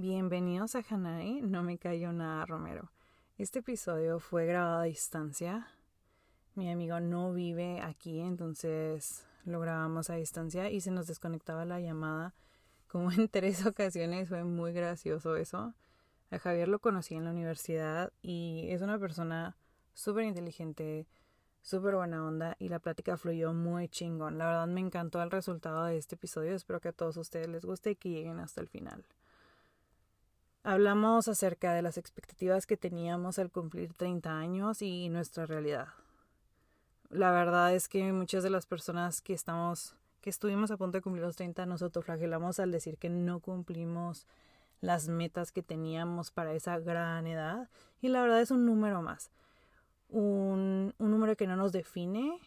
Bienvenidos a Hanai, no me cayó nada Romero. Este episodio fue grabado a distancia. Mi amigo no vive aquí, entonces lo grabamos a distancia y se nos desconectaba la llamada como en tres ocasiones. Fue muy gracioso eso. A Javier lo conocí en la universidad y es una persona súper inteligente, súper buena onda y la plática fluyó muy chingón. La verdad me encantó el resultado de este episodio. Espero que a todos ustedes les guste y que lleguen hasta el final. Hablamos acerca de las expectativas que teníamos al cumplir 30 años y nuestra realidad. La verdad es que muchas de las personas que estamos que estuvimos a punto de cumplir los 30 nos autoflagelamos al decir que no cumplimos las metas que teníamos para esa gran edad y la verdad es un número más. Un, un número que no nos define.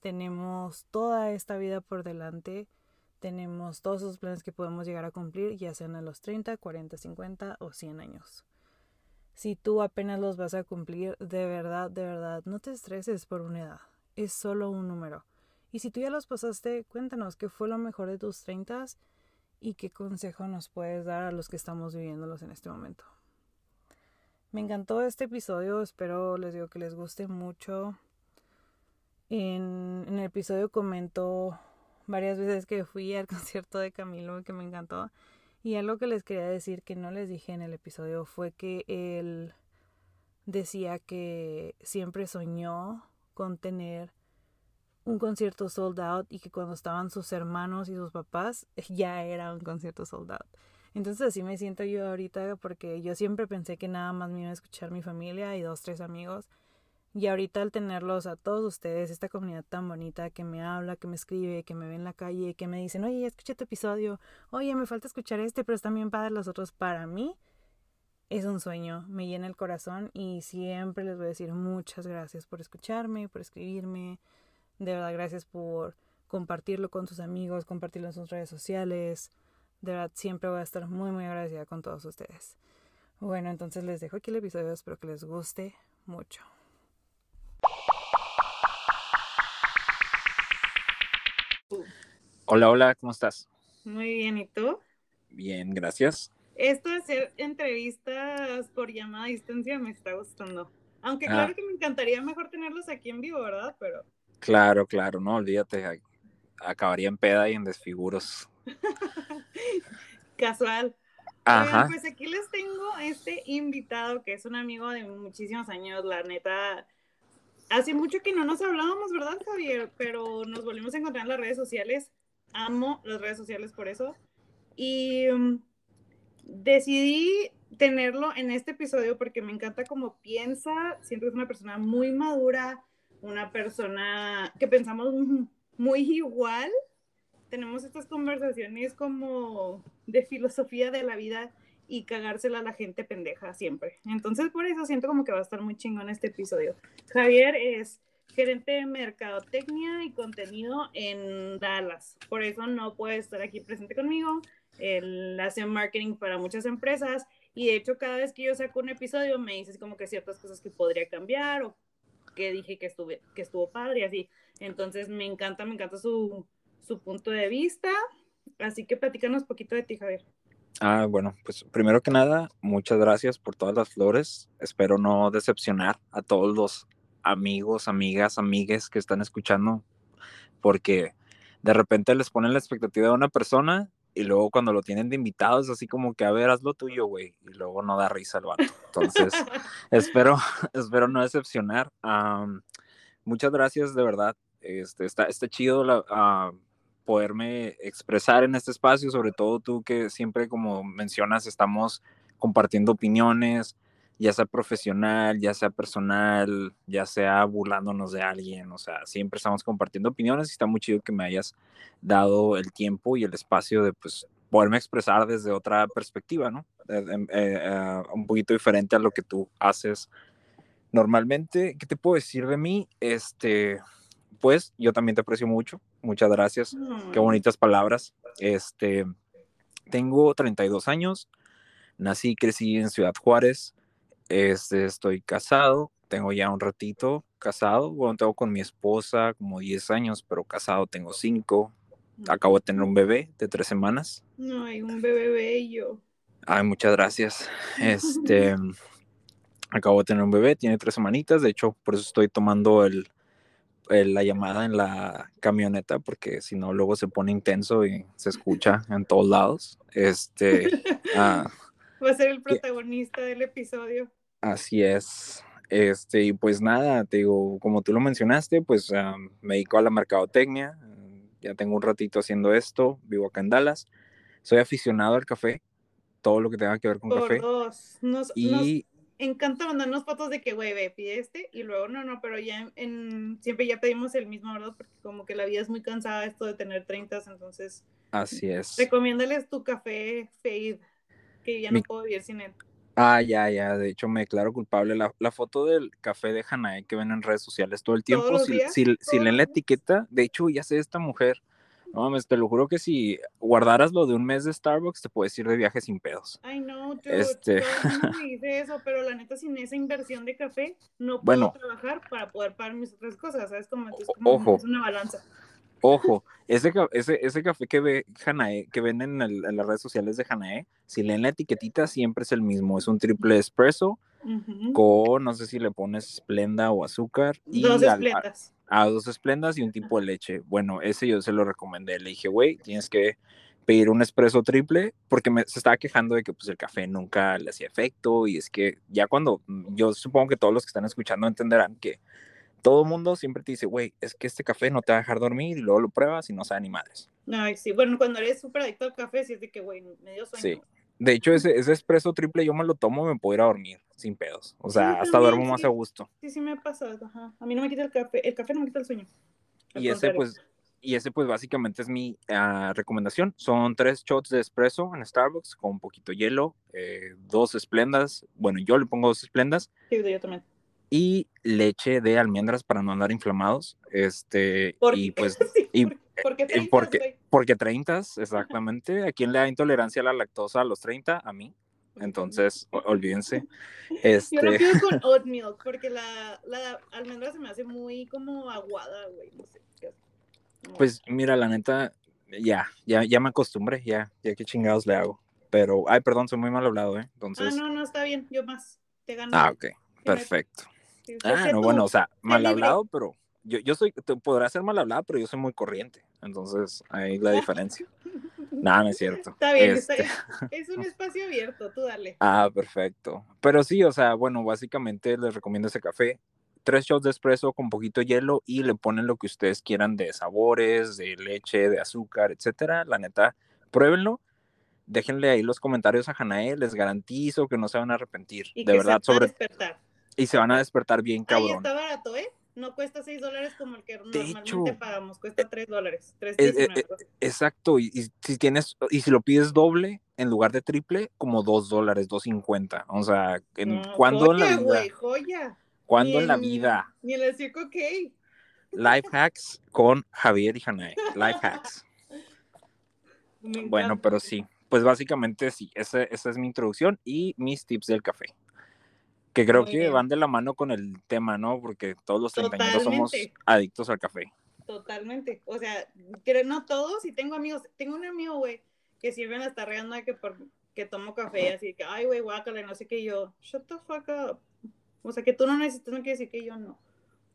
Tenemos toda esta vida por delante tenemos todos esos planes que podemos llegar a cumplir, ya sean a los 30, 40, 50 o 100 años. Si tú apenas los vas a cumplir, de verdad, de verdad, no te estreses por una edad. Es solo un número. Y si tú ya los pasaste, cuéntanos qué fue lo mejor de tus 30 y qué consejo nos puedes dar a los que estamos viviéndolos en este momento. Me encantó este episodio, espero les digo que les guste mucho. En, en el episodio comento varias veces que fui al concierto de Camilo que me encantó. Y algo que les quería decir que no les dije en el episodio fue que él decía que siempre soñó con tener un concierto sold out y que cuando estaban sus hermanos y sus papás ya era un concierto sold out. Entonces así me siento yo ahorita porque yo siempre pensé que nada más me iba a escuchar mi familia y dos, tres amigos y ahorita al tenerlos a todos ustedes, esta comunidad tan bonita que me habla, que me escribe, que me ve en la calle, que me dicen, oye, escuché tu episodio, oye, me falta escuchar este, pero están bien padres los otros, para mí es un sueño, me llena el corazón y siempre les voy a decir muchas gracias por escucharme, por escribirme, de verdad gracias por compartirlo con sus amigos, compartirlo en sus redes sociales, de verdad siempre voy a estar muy muy agradecida con todos ustedes. Bueno, entonces les dejo aquí el episodio, espero que les guste mucho. Hola, hola, ¿cómo estás? Muy bien, ¿y tú? Bien, gracias. Esto de hacer entrevistas por llamada a distancia me está gustando. Aunque ah. claro que me encantaría mejor tenerlos aquí en vivo, ¿verdad? Pero. Claro, claro, no, olvídate, acabaría en peda y en desfiguros. Casual. Ajá. pues aquí les tengo este invitado que es un amigo de muchísimos años, la neta. Hace mucho que no nos hablábamos, ¿verdad, Javier? Pero nos volvimos a encontrar en las redes sociales amo las redes sociales por eso. Y um, decidí tenerlo en este episodio porque me encanta cómo piensa, siento que es una persona muy madura, una persona que pensamos muy igual. Tenemos estas conversaciones como de filosofía de la vida y cagársela a la gente pendeja siempre. Entonces por eso siento como que va a estar muy chingón este episodio. Javier es gerente de mercadotecnia y contenido en Dallas. Por eso no puede estar aquí presente conmigo. Él hace marketing para muchas empresas y de hecho cada vez que yo saco un episodio me dices como que ciertas cosas que podría cambiar o que dije que, estuve, que estuvo padre y así. Entonces me encanta, me encanta su, su punto de vista. Así que platícanos poquito de ti, Javier. Ah, bueno, pues primero que nada, muchas gracias por todas las flores. Espero no decepcionar a todos los amigos, amigas, amigues que están escuchando, porque de repente les ponen la expectativa de una persona y luego cuando lo tienen de invitados, así como que a ver, haz lo tuyo, güey, y luego no da risa el vato. Entonces, espero, espero no decepcionar. muchas gracias, de verdad. Este, está, está chido la, poderme expresar en este espacio, sobre todo tú que siempre, como mencionas, estamos compartiendo opiniones, ya sea profesional, ya sea personal, ya sea burlándonos de alguien, o sea, siempre estamos compartiendo opiniones y está muy chido que me hayas dado el tiempo y el espacio de, pues, poderme expresar desde otra perspectiva, ¿no? Eh, eh, un poquito diferente a lo que tú haces normalmente. ¿Qué te puedo decir de mí? Este, pues, yo también te aprecio mucho. Muchas gracias. Qué mm. bonitas palabras. Este, tengo 32 años. Nací y crecí en Ciudad Juárez. Este, estoy casado, tengo ya un ratito casado, bueno, tengo con mi esposa como 10 años, pero casado tengo 5. Acabo de tener un bebé de 3 semanas. No, hay un bebé bello. Ay, muchas gracias. Este, acabo de tener un bebé, tiene tres semanitas, de hecho, por eso estoy tomando el, la llamada en la camioneta, porque si no, luego se pone intenso y se escucha en todos lados. Este, ah, va a ser el protagonista del episodio. Así es. Este, y pues nada, te digo, como tú lo mencionaste, pues ah, me dedico a la mercadotecnia. Ya tengo un ratito haciendo esto, vivo acá en Dallas. Soy aficionado al café, todo lo que tenga que ver con café. y encanta mandarnos fotos de que, güey, ve, pide este, y luego, no, no, pero ya en, siempre ya pedimos el mismo, ¿verdad? Porque como que la vida es muy cansada esto de tener 30, entonces. Así es. Recomiéndales tu café Fade, que ya no puedo vivir sin él. Ah, ya, ya, de hecho me declaro culpable. La, la foto del café de Hanae que ven en redes sociales todo el tiempo, si, si, si leen la etiqueta, de hecho ya sé esta mujer, no mames, te lo juro que si guardaras lo de un mes de Starbucks, te puedes ir de viaje sin pedos. Ay, no, yo, este... no me dice eso, pero la neta, sin esa inversión de café, no puedo trabajar para poder pagar mis otras cosas, ¿sabes? Como, ojo, es una balanza. Ojo, ese, ese, ese café que ve Hanae, que ven en, en, las redes sociales de Hanae, si leen la etiquetita, siempre es el mismo. Es un triple espresso con, no sé si le pones esplenda o azúcar. Dos esplendas a dos esplendas y un tipo de leche. Bueno, ese yo se lo recomendé. Le dije, güey, tienes que pedir un espresso triple porque me, se estaba quejando de que pues el café nunca le hacía efecto y es que ya cuando mm, yo supongo que todos los que están escuchando entenderán que todo mundo siempre te dice, güey, es que este café no te va a dejar dormir y luego lo pruebas y no sabe ni madres. Ay, sí, bueno, cuando eres súper adicto al café, sí es de que, güey, me dio sueño. Sí, de hecho, ese, ese espresso triple yo me lo tomo y me puedo ir a dormir sin pedos. O sea, hasta duermo más a gusto. Sí, sí me ha pasado. Ajá. A mí no me quita el café. El café no me quita el sueño. y ese, pues, y ese, pues, básicamente es mi ah, recomendación. Son tres shots de espresso en Starbucks con un poquito de hielo, eh, dos esplendas. Bueno, yo le pongo dos esplendas. Sí, yo también. Y leche de almendras para no andar inflamados. Este, y pues, y, ¿Por qué 30? Porque, porque 30, exactamente. ¿A quién le da intolerancia a la lactosa a los 30? A mí. Entonces, olvídense. Este... Yo lo pido con oat milk porque la, la almendra se me hace muy como aguada, güey. No sé. Pues mira, la neta, ya, ya, ya me acostumbré, ya, ya qué chingados le hago. Pero, ay, perdón, soy muy mal hablado, ¿eh? Entonces... Ah, no, no, está bien, yo más, te gano. Ah, ok, perfecto. Ah, no, bueno, o sea, mal hablado, pero yo, yo soy, te podrá ser mal hablado, pero yo soy muy corriente. Entonces, ahí la diferencia. Nada, no es cierto. Está bien, este es un espacio abierto, tú dale. Ah, perfecto. Pero sí, o sea, bueno, básicamente les recomiendo ese café. Tres shots de espresso con poquito hielo y le ponen lo que ustedes quieran de sabores, de leche, de azúcar, etcétera. La neta, pruébenlo. Déjenle ahí los comentarios a Hanae, les garantizo que no se van a arrepentir. de verdad, sobre. Despertar. Y se van a despertar bien cabrón. Ahí está barato, ¿eh? no cuesta 6 dólares como el que normalmente pagamos, cuesta 3 dólares. 3 eh, eh, eh, exacto, y, si tienes, y si lo pides doble en lugar de triple, como 2 dólares, 2.50. O sea, en, no, ¿cuándo en la vida? joya. ¿Cuándo en la vida? Ni el circo ok. Life hacks con Javier y Hanae. Life hacks. Bueno, pero sí, pues básicamente sí, esa, esa es mi introducción y mis tips del café. Que creo que van de la mano con el tema, ¿no? Porque todos los treintañeros somos adictos al café. Totalmente. O sea, no todos, y tengo amigos, tengo un amigo, güey, que sirven hasta regando que por que tomo café, así que, ay, güey, guácala, no sé qué, yo, shut the fuck up. O sea, que tú no necesitas, no quiere decir que yo no.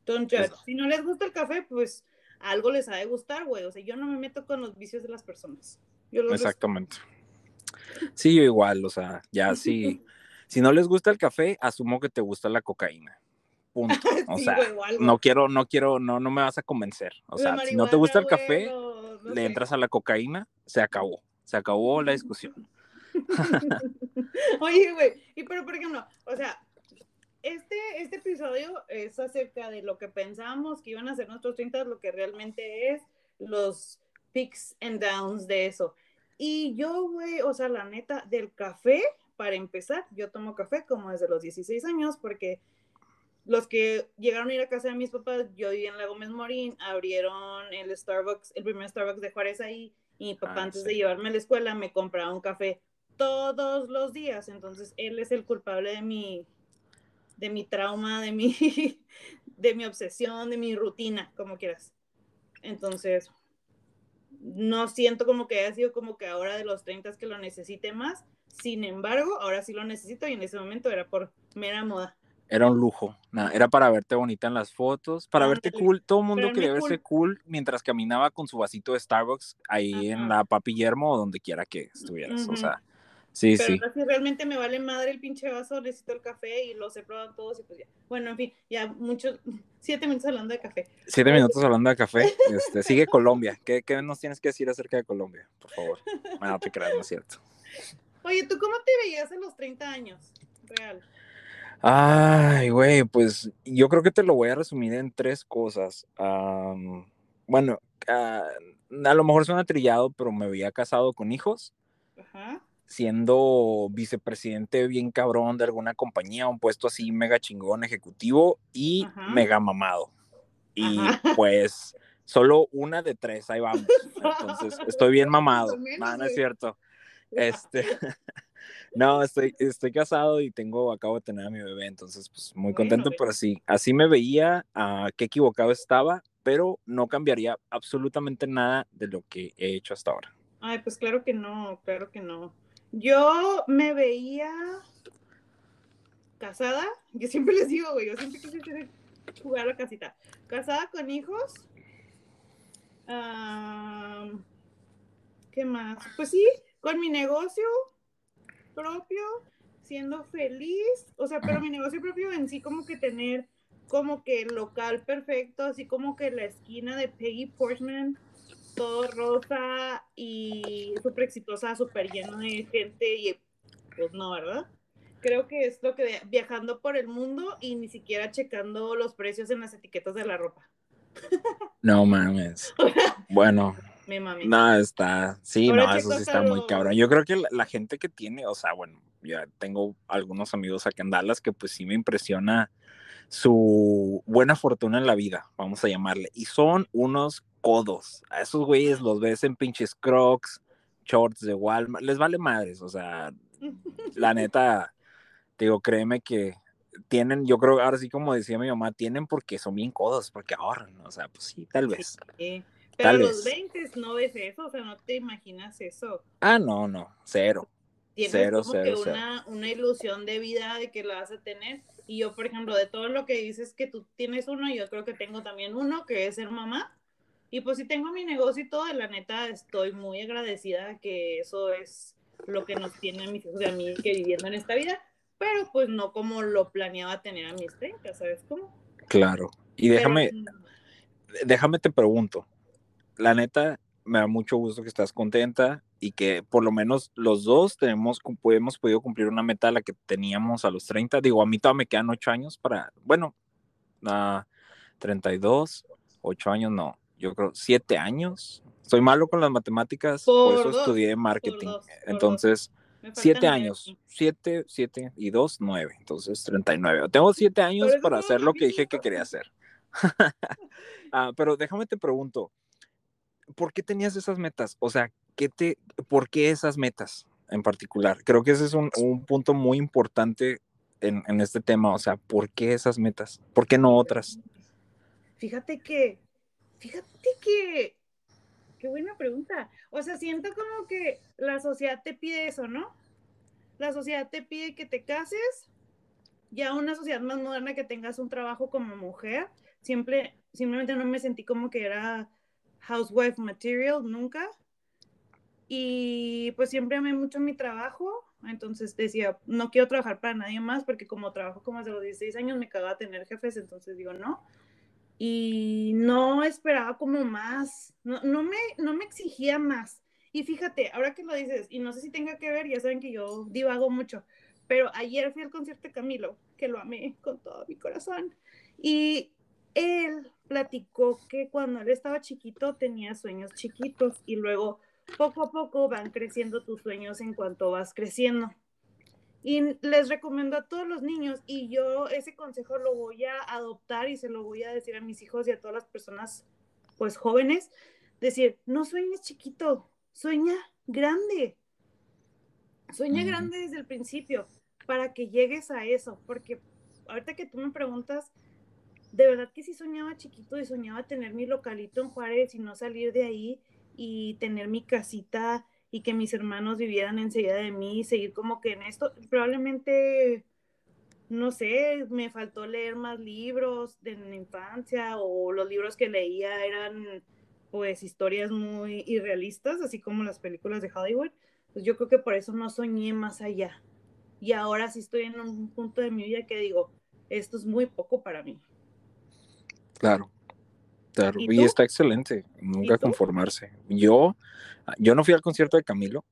Judge. Si no les gusta el café, pues algo les ha de gustar, güey. O sea, yo no me meto con los vicios de las personas. Exactamente. Sí, yo igual, o sea, ya sí. Si no les gusta el café, asumo que te gusta la cocaína. Punto. O sea, no quiero, no quiero, no, no me vas a convencer. O sea, si no te gusta el café, le entras a la cocaína, se acabó. Se acabó la discusión. Oye, güey, y pero por ejemplo, o sea, este, este episodio es acerca de lo que pensábamos que iban a ser nuestros 30, lo que realmente es, los peaks and downs de eso. Y yo, güey, o sea, la neta, del café, para empezar, yo tomo café como desde los 16 años porque los que llegaron a ir a casa de mis papás, yo vivía en la Gómez Morín, abrieron el Starbucks, el primer Starbucks de Juárez ahí, y mi papá ah, antes de llevarme a la escuela me compraba un café todos los días, entonces él es el culpable de mi, de mi trauma, de mi, de mi obsesión, de mi rutina, como quieras. Entonces, no siento como que haya sido como que ahora de los 30 que lo necesite más, Sin embargo, ahora sí lo necesito y en ese momento era por mera moda. Era un lujo, era para verte bonita en las fotos, para verte cool. Todo el mundo quería verse cool. mientras caminaba con su vasito de Starbucks ahí en la Papi Guillermo o donde quiera que estuvieras. O sea, Sí, Pero sí. realmente me vale madre el pinche vaso, necesito el café y los he probado todos y pues ya. Bueno, en fin, ya muchos, siete minutos hablando de café. Siete minutos hablando de café. Este, sigue Colombia. ¿Qué, ¿Qué, nos tienes que decir acerca de Colombia? Por favor. No te creas, no es cierto. Oye, ¿tú cómo te veías en los 30 años? Real. Ay, güey, pues yo creo que te lo voy a resumir en tres cosas. bueno, ah, a lo mejor suena trillado, pero me veía casado con hijos. Ajá siendo vicepresidente bien cabrón de alguna compañía, un puesto así mega chingón ejecutivo y mega mamado. Y pues solo una de tres, ahí vamos. Entonces, estoy bien mamado. No, no es cierto. Este, no, estoy, estoy casado y tengo, acabo de tener a mi bebé, entonces, pues muy contento, pero sí, así me veía, a qué equivocado estaba, pero no cambiaría absolutamente nada de lo que he hecho hasta ahora. Ay, pues claro que no, claro que no. Yo me veía casada, yo siempre les digo, güey, yo siempre quise jugar a la casita. Casada con hijos. ¿Qué más? Pues sí, con mi negocio propio, siendo feliz. O sea, pero mi negocio propio en sí, como que tener como que el local perfecto, así como que la esquina de Peggy Portman todo rosa y súper exitosa, súper lleno de gente y pues no, ¿verdad? Creo que es lo que viajando por el mundo y ni siquiera checando los precios en las etiquetas de la ropa. No mames. bueno. Me No, está. Sí, no, eso sí está muy cabrón. Yo creo que la, la, gente que tiene, o sea, bueno, ya tengo algunos amigos acá en Dallas que pues sí me impresiona su buena fortuna en la vida, vamos a llamarle. Y son unos codos. A esos güeyes los ves en pinches crocs, shorts de Walmart, les vale madres, o sea, la neta, digo, créeme que tienen, yo creo, ahora sí como decía mi mamá, tienen porque son bien codos, porque ahorran, o sea, pues sí, tal vez. Pero a los 20 no ves eso, o sea, no te imaginas eso. Ah, no, no, cero. Tienes cero, como que una, una ilusión de vida de que la vas a tener. Y yo, por ejemplo, de todo lo que dices que tú tienes uno, yo creo que tengo también uno, que es ser mamá. Y pues si tengo mi negocio y todo, la neta estoy muy agradecida que eso es lo que nos tiene a mis hijos y a mí que viviendo en esta vida, pero pues no como lo planeaba tener a mis 30, ¿sabes cómo? Claro. Y déjame, déjame te pregunto, la neta me da mucho gusto que estás contenta y que por lo menos los dos tenemos, hemos podido cumplir una meta a la que teníamos a los 30. Digo, a mí todavía me quedan 8 años para, bueno, uh, 32, 8 años no, yo creo, siete años. Soy malo con las matemáticas, por, eso estudié marketing. Entonces, siete años, siete, siete y dos, nueve. Entonces, 39. Tengo siete años para hacer lo que dije que quería hacer. Ah, pero déjame te pregunto, ¿por qué tenías esas metas? O sea, ¿qué te, ¿por qué esas metas en particular? Creo que ese es un, un punto muy importante en, en, este tema. O sea, ¿por qué esas metas? ¿Por qué no otras? Fíjate que Fíjate que, qué buena pregunta. O sea, siento como que la sociedad te pide eso, ¿no? La sociedad te pide que te cases, ya una sociedad más moderna que tengas un trabajo como mujer. Siempre, simplemente no me sentí como que era housewife material, nunca. Y pues siempre amé mucho mi trabajo, entonces decía, no quiero trabajar para nadie más porque como trabajo como desde los 16 años me cagaba tener jefes, entonces digo, no y no esperaba como más, no, no, me, no me exigía más. Y fíjate, ahora que lo dices, y no sé si tenga que ver, ya saben que yo divago mucho, pero ayer fui al concierto de Camilo, que lo amé con todo mi corazón, y él platicó que cuando él estaba chiquito tenía sueños chiquitos y luego poco a poco van creciendo tus sueños en cuanto vas creciendo. Y les recomiendo a todos los niños y yo ese consejo lo voy a adoptar y se lo voy a decir a mis hijos y a todas las personas pues jóvenes, decir, no sueñes chiquito, sueña grande. Sueña grande desde el principio para que llegues a eso, porque ahorita que tú me preguntas, de verdad que sí soñaba chiquito y soñaba tener mi localito en Juárez y no salir de ahí y tener mi casita y que mis hermanos vivieran enseguida de mí y seguir como que en esto, probablemente, no sé, me faltó leer más libros de la infancia o los libros que leía eran pues historias muy irrealistas, así como las películas de Hollywood. Pues yo creo que por eso no soñé más allá. Y ahora sí estoy en un punto de mi vida que digo, esto es muy poco para mí. Claro. Claro, y, está excelente, nunca conformarse. Yo, yo no fui al concierto de Camilo,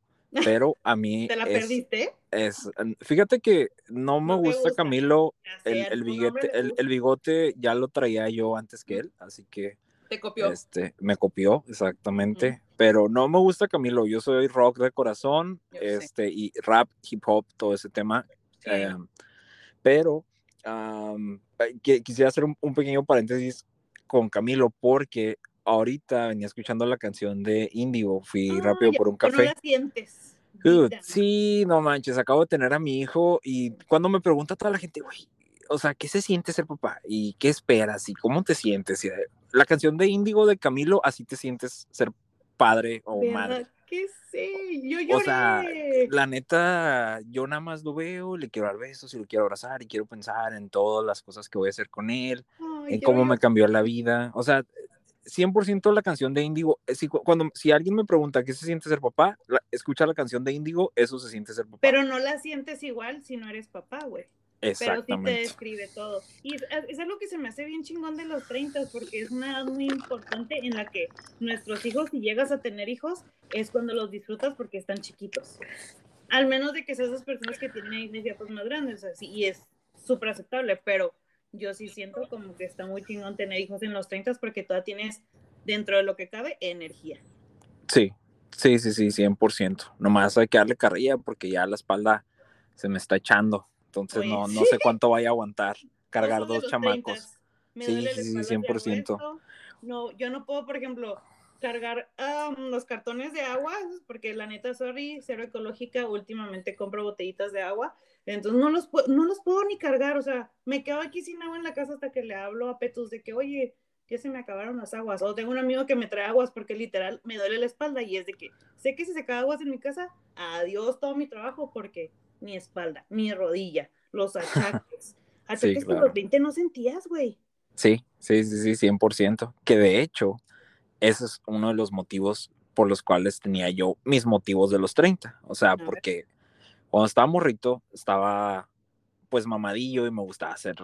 pero a mí. ¿Te la perdiste? Es, fíjate que no me gusta, Camilo, el, el, bigote, el, bigote ya lo traía yo antes que él, así que. Te copió. Este, me copió, exactamente. Pero no me gusta Camilo, yo soy rock de corazón, este, y rap, hip hop, todo ese tema. Em, pero quisiera hacer un pequeño paréntesis con Camilo porque ahorita venía escuchando la canción de Indigo, fui rápido por un café. La sientes. sí, no manches, acabo de tener a mi hijo y cuando me pregunta toda la gente, güey, o sea, ¿qué se siente ser papá? ¿Y qué esperas? ¿Y cómo te sientes? Eh, la canción de Indigo de Camilo, así te sientes ser padre o madre. ¿Qué sé? Yo lloré. O sea, la neta, yo nada más lo veo, le quiero dar besos y lo quiero abrazar y quiero pensar en todas las cosas que voy a hacer con él, en cómo me cambió la vida. O sea, 100% la canción de Índigo, eh, si, cuando, si alguien me pregunta qué se siente ser papá, escucha la canción de Índigo, eso se siente ser papá. Pero no la sientes igual si no eres papá, güey. Pero sí te describe todo. Y es, algo que se me hace bien chingón de los 30, porque es una edad muy importante en la que nuestros hijos, si llegas a tener hijos, es cuando los disfrutas porque están chiquitos. Al menos de que seas esas personas que tienen hijos más grandes, así, y es súper aceptable, pero yo sí siento como que está muy chingón tener hijos en los 30 porque todavía tienes, dentro de lo que cabe, energía. Sí, sí, sí, sí, 100%. Nomás hay que darle carrilla porque ya la espalda se me está echando. Entonces no, no sé cuánto vaya a aguantar cargar dos chamacos. sí, sí, sí, 100%. No, yo no puedo, por ejemplo, cargar los cartones de agua, porque la neta, sorry, cero ecológica, últimamente compro botellitas de agua, entonces no los, no los puedo ni cargar, o sea, me quedo aquí sin agua en la casa hasta que le hablo a Petus de que, oye, ya se me acabaron las aguas, o tengo un amigo que me trae aguas porque literal me duele la espalda y es de que sé que si se cae aguas en mi casa, adiós todo mi trabajo porque mi espalda, mi rodilla, los achaques. Achaques sí, que los 20 no sentías, güey. Sí, sí, sí, sí, 100%. Que de hecho, ese es uno de los motivos por los cuales tenía yo mis motivos de los 30. O sea, porque cuando estaba morrito, estaba pues mamadillo y me gustaba hacer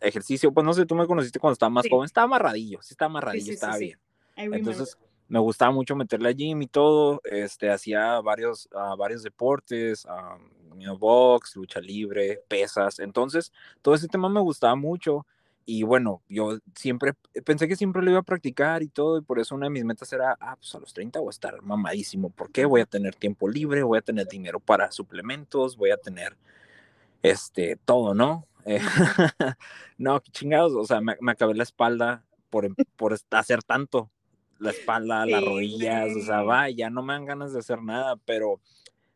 ejercicio. Pues no sé, tú me conociste cuando estaba más joven, estaba amarradillo, sí estaba amarradillo, estaba bien. Entonces, me gustaba mucho meterle a gym y todo, este, hacía varios, uh, varios deportes, um, box, lucha libre, pesas, entonces todo ese tema me gustaba mucho y bueno, yo siempre, pensé que siempre lo iba a practicar y todo y por eso una de mis metas era, ah, pues a los 30 voy a estar mamadísimo, ¿por qué? Voy a tener tiempo libre, voy a tener dinero para suplementos, voy a tener, este, todo, ¿no? no, qué chingados, o sea, me, me acabé la espalda por, por hacer tanto, la espalda, las rodillas, o sea, va, ya no me dan ganas de hacer nada, pero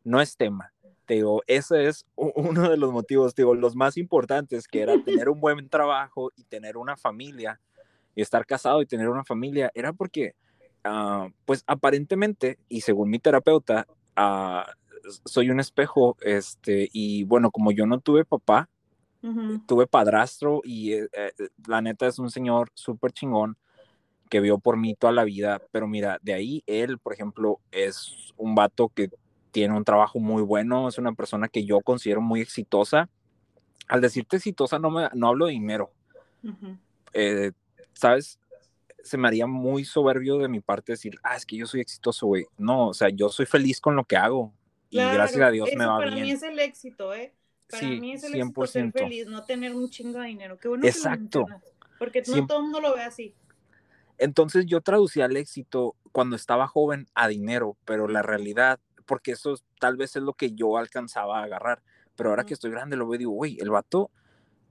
no es tema. Te digo, ese es uno de los motivos, digo, los más importantes, que era tener un buen trabajo y tener una familia, y estar casado y tener una familia, era porque, ah, pues aparentemente, y según mi terapeuta, uh, soy un espejo, este, y bueno, como yo no tuve papá, tuve padrastro y eh, eh, la neta es un señor súper chingón, que vio por mí toda la vida, pero mira, de ahí él, por ejemplo, es un vato que tiene un trabajo muy bueno, es una persona que yo considero muy exitosa. Al decirte exitosa no, me, no hablo de dinero. Eh, ¿Sabes? Se me haría muy soberbio de mi parte decir, ah, es que yo soy exitoso, güey. No, o sea, yo soy feliz con lo que hago. y gracias a Dios me va bien. Para mí es el éxito, ¿eh? Para mí es el 100%. éxito ser feliz, no tener un chingo de dinero. Qué bueno Exacto. porque no todo el mundo lo ve así. Entonces yo traducía el éxito cuando estaba joven a dinero, pero la realidad, porque eso tal vez es lo que yo alcanzaba a agarrar, pero ahora que estoy grande lo veo y digo, güey, el vato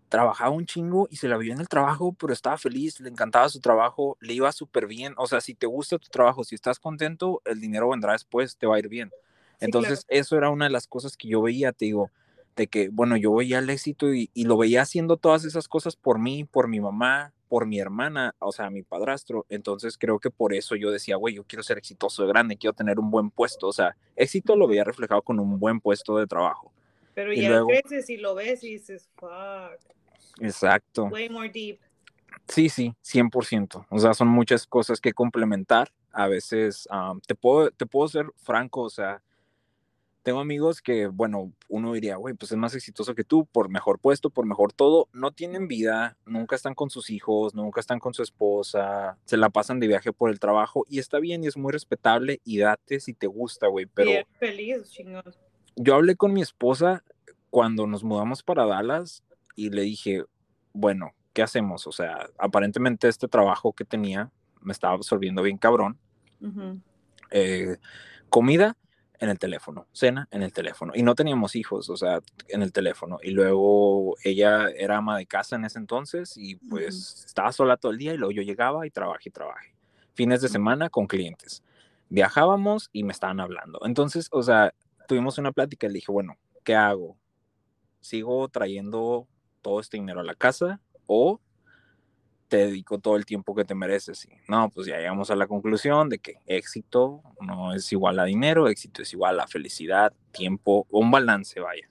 trabajaba un chingo y se la vio en el trabajo, pero estaba feliz, le encantaba su trabajo, le iba súper bien. O sea, si te gusta tu trabajo, si estás contento, el dinero vendrá después, te va a ir bien. Entonces, eso era una de las cosas que yo veía, te digo, de que, bueno, yo veía el éxito y, y, lo veía haciendo todas esas cosas por mí, por mi mamá, por mi hermana, o sea, mi padrastro. Entonces creo que por eso yo decía, güey, yo quiero ser exitoso de grande, quiero tener un buen puesto. O sea, éxito lo veía reflejado con un buen puesto de trabajo. Pero ya creces y lo ves y dices, fuck. Exacto. Way more deep. Sí, sí, 100%. O sea, son muchas cosas que complementar. A veces, te, puedo, te puedo ser franco, o sea, tengo amigos que, bueno, uno diría, güey, pues es más exitoso que tú, por mejor puesto, por mejor todo. No tienen vida, nunca están con sus hijos, nunca están con su esposa, se la pasan de viaje por el trabajo y está bien y es muy respetable y date si te gusta, güey. Pero feliz, chingón. Yo hablé con mi esposa cuando nos mudamos para Dallas y le dije, bueno, ¿qué hacemos? O sea, aparentemente este trabajo que tenía me estaba absorbiendo bien cabrón. Eh, comida en el teléfono, cena en el teléfono. Y no teníamos hijos, o sea, en el teléfono. Y luego ella era ama de casa en ese entonces y pues estaba sola todo el día y luego yo llegaba y trabajé y trabajé. Fines de semana con clientes. Viajábamos y me estaban hablando. Entonces, o sea, tuvimos una plática y le dije, bueno, ¿qué hago? ¿Sigo trayendo todo este dinero a la casa o te dedico todo el tiempo que te mereces. Y no, pues ya llegamos a la conclusión de que éxito no es igual a dinero, éxito es igual a felicidad, tiempo, un balance, vaya.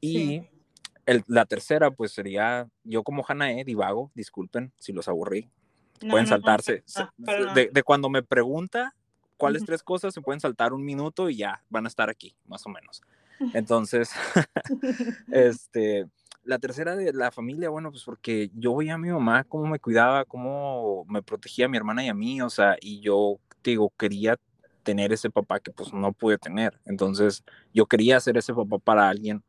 Y la tercera, pues sería yo como Hanae, divago, disculpen si los aburrí. pueden saltarse. de, cuando me pregunta cuáles tres cosas, se pueden saltar un minuto y ya van a estar aquí, más o menos. Entonces, este la tercera de la familia, bueno, pues porque yo veía a mi mamá cómo me cuidaba, cómo me protegía a mi hermana y a mí, o sea, y yo, digo, quería tener ese papá que pues no pude tener. Entonces, yo quería ser ese papá para alguien.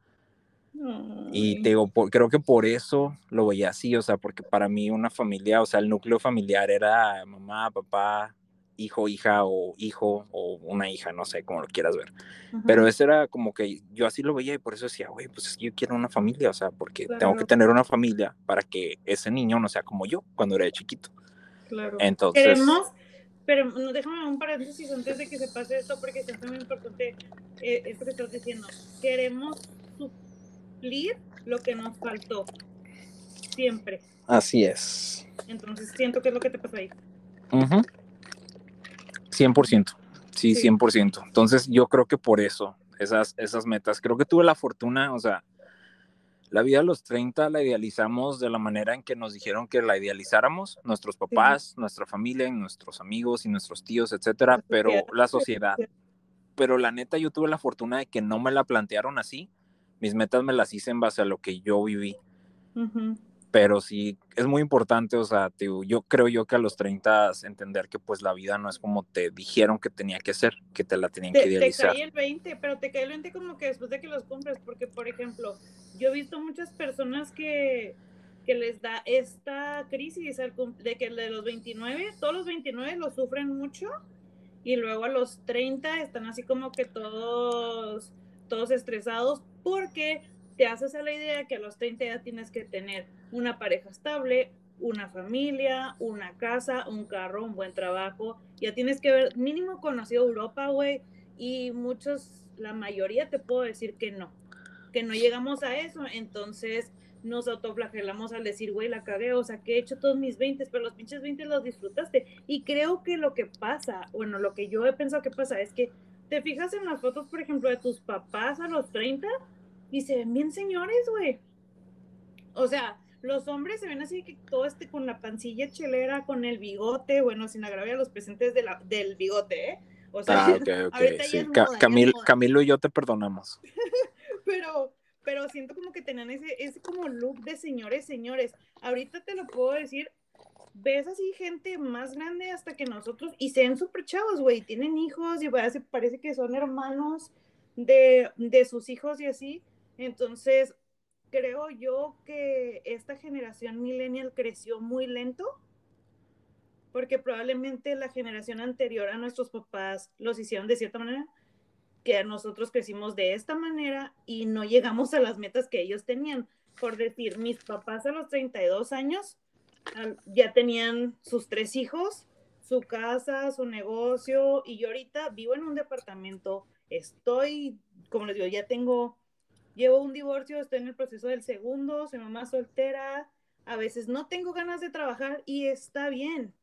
Y te digo, creo que por eso lo veía así, o sea, porque para mí una familia, o sea, el núcleo familiar era mamá, papá, hijo, hija o hijo o una hija, no sé, cómo lo quieras ver. Pero eso era como que yo así lo veía y por eso decía, güey, pues es que yo quiero una familia, o sea, porque tengo que tener una familia para que ese niño no sea como yo cuando era chiquito. Claro. Entonces... Queremos, pero no, déjame un paréntesis antes de que se pase esto porque es muy importante eh, esto que estás diciendo. Queremos suplir lo que nos faltó. Siempre. Así es. Entonces siento que es lo que te pasa ahí. Ajá. 100%, sí, 100%. Entonces yo creo que por eso, esas, esas metas, creo que tuve la fortuna, o sea, la vida a los 30 la idealizamos de la manera en que nos dijeron que la idealizáramos, nuestros papás, nuestra familia, nuestros amigos y nuestros tíos, etcétera, pero la sociedad. Pero la neta, yo tuve la fortuna de que no me la plantearon así. Mis metas me las hice en base a lo que yo viví pero sí es muy importante, o sea, yo creo yo que a los 30 entender que pues la vida no es como te dijeron que tenía que ser, que te la tenían que idealizar. Te cae el 20, pero te cae el 20 como que después de que los cumples, porque por ejemplo, yo he visto muchas personas que, que les da esta crisis de que de los 29, todos los 29 lo sufren mucho y luego a los 30 están así como que todos, todos estresados porque te haces a la idea que a los 30 ya tienes que tener una pareja estable, una familia, una casa, un carro, un buen trabajo. Ya tienes que ver, mínimo conocido Europa, güey, y muchos, la mayoría te puedo decir que no, que no llegamos a eso. Entonces nos autoflagelamos al decir, güey, la cagué, o sea, que he hecho todos mis 20, pero los pinches 20 los disfrutaste. Y creo que lo que pasa, bueno, lo que yo he pensado que pasa es que te fijas en las fotos, por ejemplo, de tus papás a los 30 y se ven bien señores, güey. O sea, los hombres se ven así que todo este con la pancilla chelera, con el bigote, bueno, sin agraviar a los presentes de la, del bigote, ¿eh? O sea, ah, ok, ok, sí. Camilo y yo te perdonamos. pero, pero siento como que tenían ese, ese como look de señores, señores. Ahorita te lo puedo decir, ves así gente más grande hasta que nosotros, y se ven súper chavos, güey, tienen hijos y parece, parece que son hermanos de, de sus hijos y así. Entonces, creo yo que esta generación millennial creció muy lento porque probablemente la generación anterior a nuestros papás los hicieron de cierta manera, que nosotros crecimos de esta manera y no llegamos a las metas que ellos tenían. Por decir, mis papás a los 32 años ya tenían sus tres hijos, su casa, su negocio, y yo ahorita vivo en un departamento, estoy, como les digo, ya tengo llevo un divorcio, estoy en el proceso del segundo, soy mamá soltera, a veces no tengo ganas de trabajar y está bien.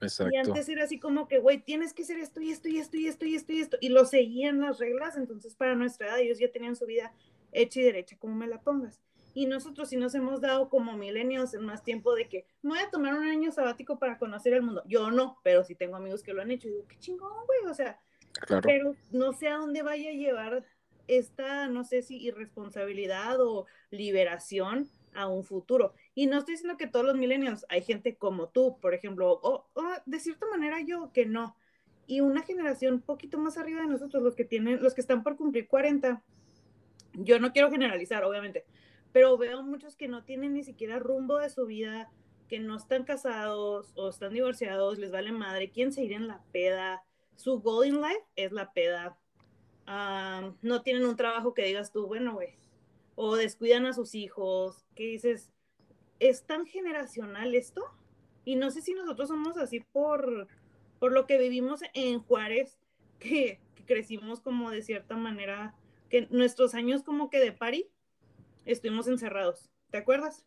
Exacto. Y antes era así como que, güey, tienes que hacer esto y esto y esto y esto y esto y esto. Y lo seguían las reglas, entonces para nuestra edad ellos ya tenían su vida hecha y derecha, como me la pongas. Y nosotros sí nos hemos dado como milenios en más tiempo de que me voy a tomar un año sabático para conocer el mundo. Yo no, pero sí tengo amigos que lo han hecho y digo, qué chingón, güey, o sea, Claro. pero no sé a dónde vaya a llevar esta, no sé si irresponsabilidad o liberación a un futuro. Y no estoy diciendo que todos los millennials, hay gente como tú, por ejemplo, o, de cierta manera yo que no. Y una generación poquito más arriba de nosotros, los que tienen, los que están por cumplir 40, yo no quiero generalizar, obviamente, pero veo muchos que no tienen ni siquiera rumbo de su vida, que no están casados o están divorciados, les vale madre, quién se irá en la peda, su goal in life es la peda. No tienen un trabajo que digas tú, bueno, güey, o descuidan a sus hijos, que dices, es tan generacional esto, y no sé si nosotros somos así por, por lo que vivimos en Juárez, que, que crecimos como de cierta manera, que nuestros años como que de pari, estuvimos encerrados, ¿te acuerdas?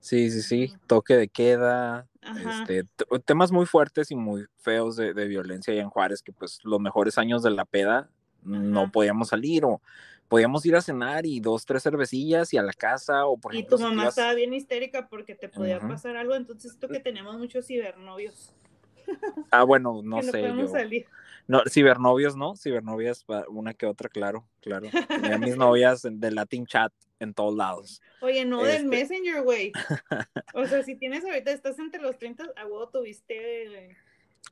Sí, sí, sí. Toque de queda. Este, temas muy fuertes y muy feos de, de violencia allá en Juárez, que pues los mejores años de la peda no podíamos salir o podíamos ir a cenar y dos, tres cervecillas y a la casa o por Y ejemplo tu si te mamá ibas- estaba bien histérica porque te podía pasar algo, entonces esto que tenemos muchos cibernovios, Ah, bueno, no que no sé, yo. salir. No, cibernovios, ¿no? Cibernovias, una que otra, claro, claro. Tenía mis novias de Latin Chat en todos lados. Oye, no Este- del Messenger, güey. O sea, si tienes ahorita, estás entre los 30, a huevo tuviste eh,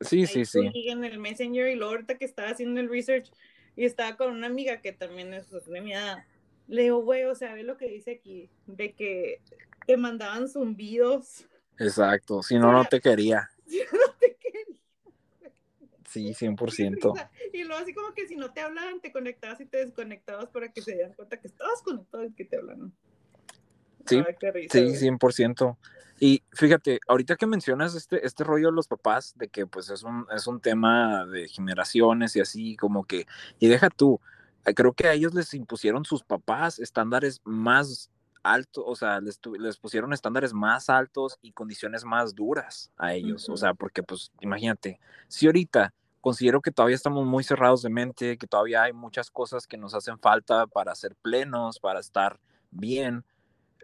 Sí, ahí sí, sí. en el Messenger y luego ahorita que estaba haciendo el research y estaba con una amiga que también es pues, de mi edad. Le digo, güey, o sea, ve lo que dice aquí, de que te mandaban zumbidos. Exacto. Si no, no te quería. Yo no te quería. Sí, Qué 100%. risa. Y luego así como que si no te hablaban, te conectabas y te desconectabas para que se dieran cuenta que estabas conectado y que te hablan. Sí, qué risa, Sí, güey. 100%. Y fíjate, ahorita que mencionas este, este rollo de los papás, de que pues es un, es un tema de generaciones y así, como que, y deja tú, eh, creo que a ellos les impusieron sus papás estándares más altos, o sea, les, les pusieron estándares más altos y condiciones más duras a ellos, o sea, porque pues imagínate, si ahorita considero que todavía estamos muy cerrados de mente, que todavía hay muchas cosas que nos hacen falta para ser plenos, para estar bien,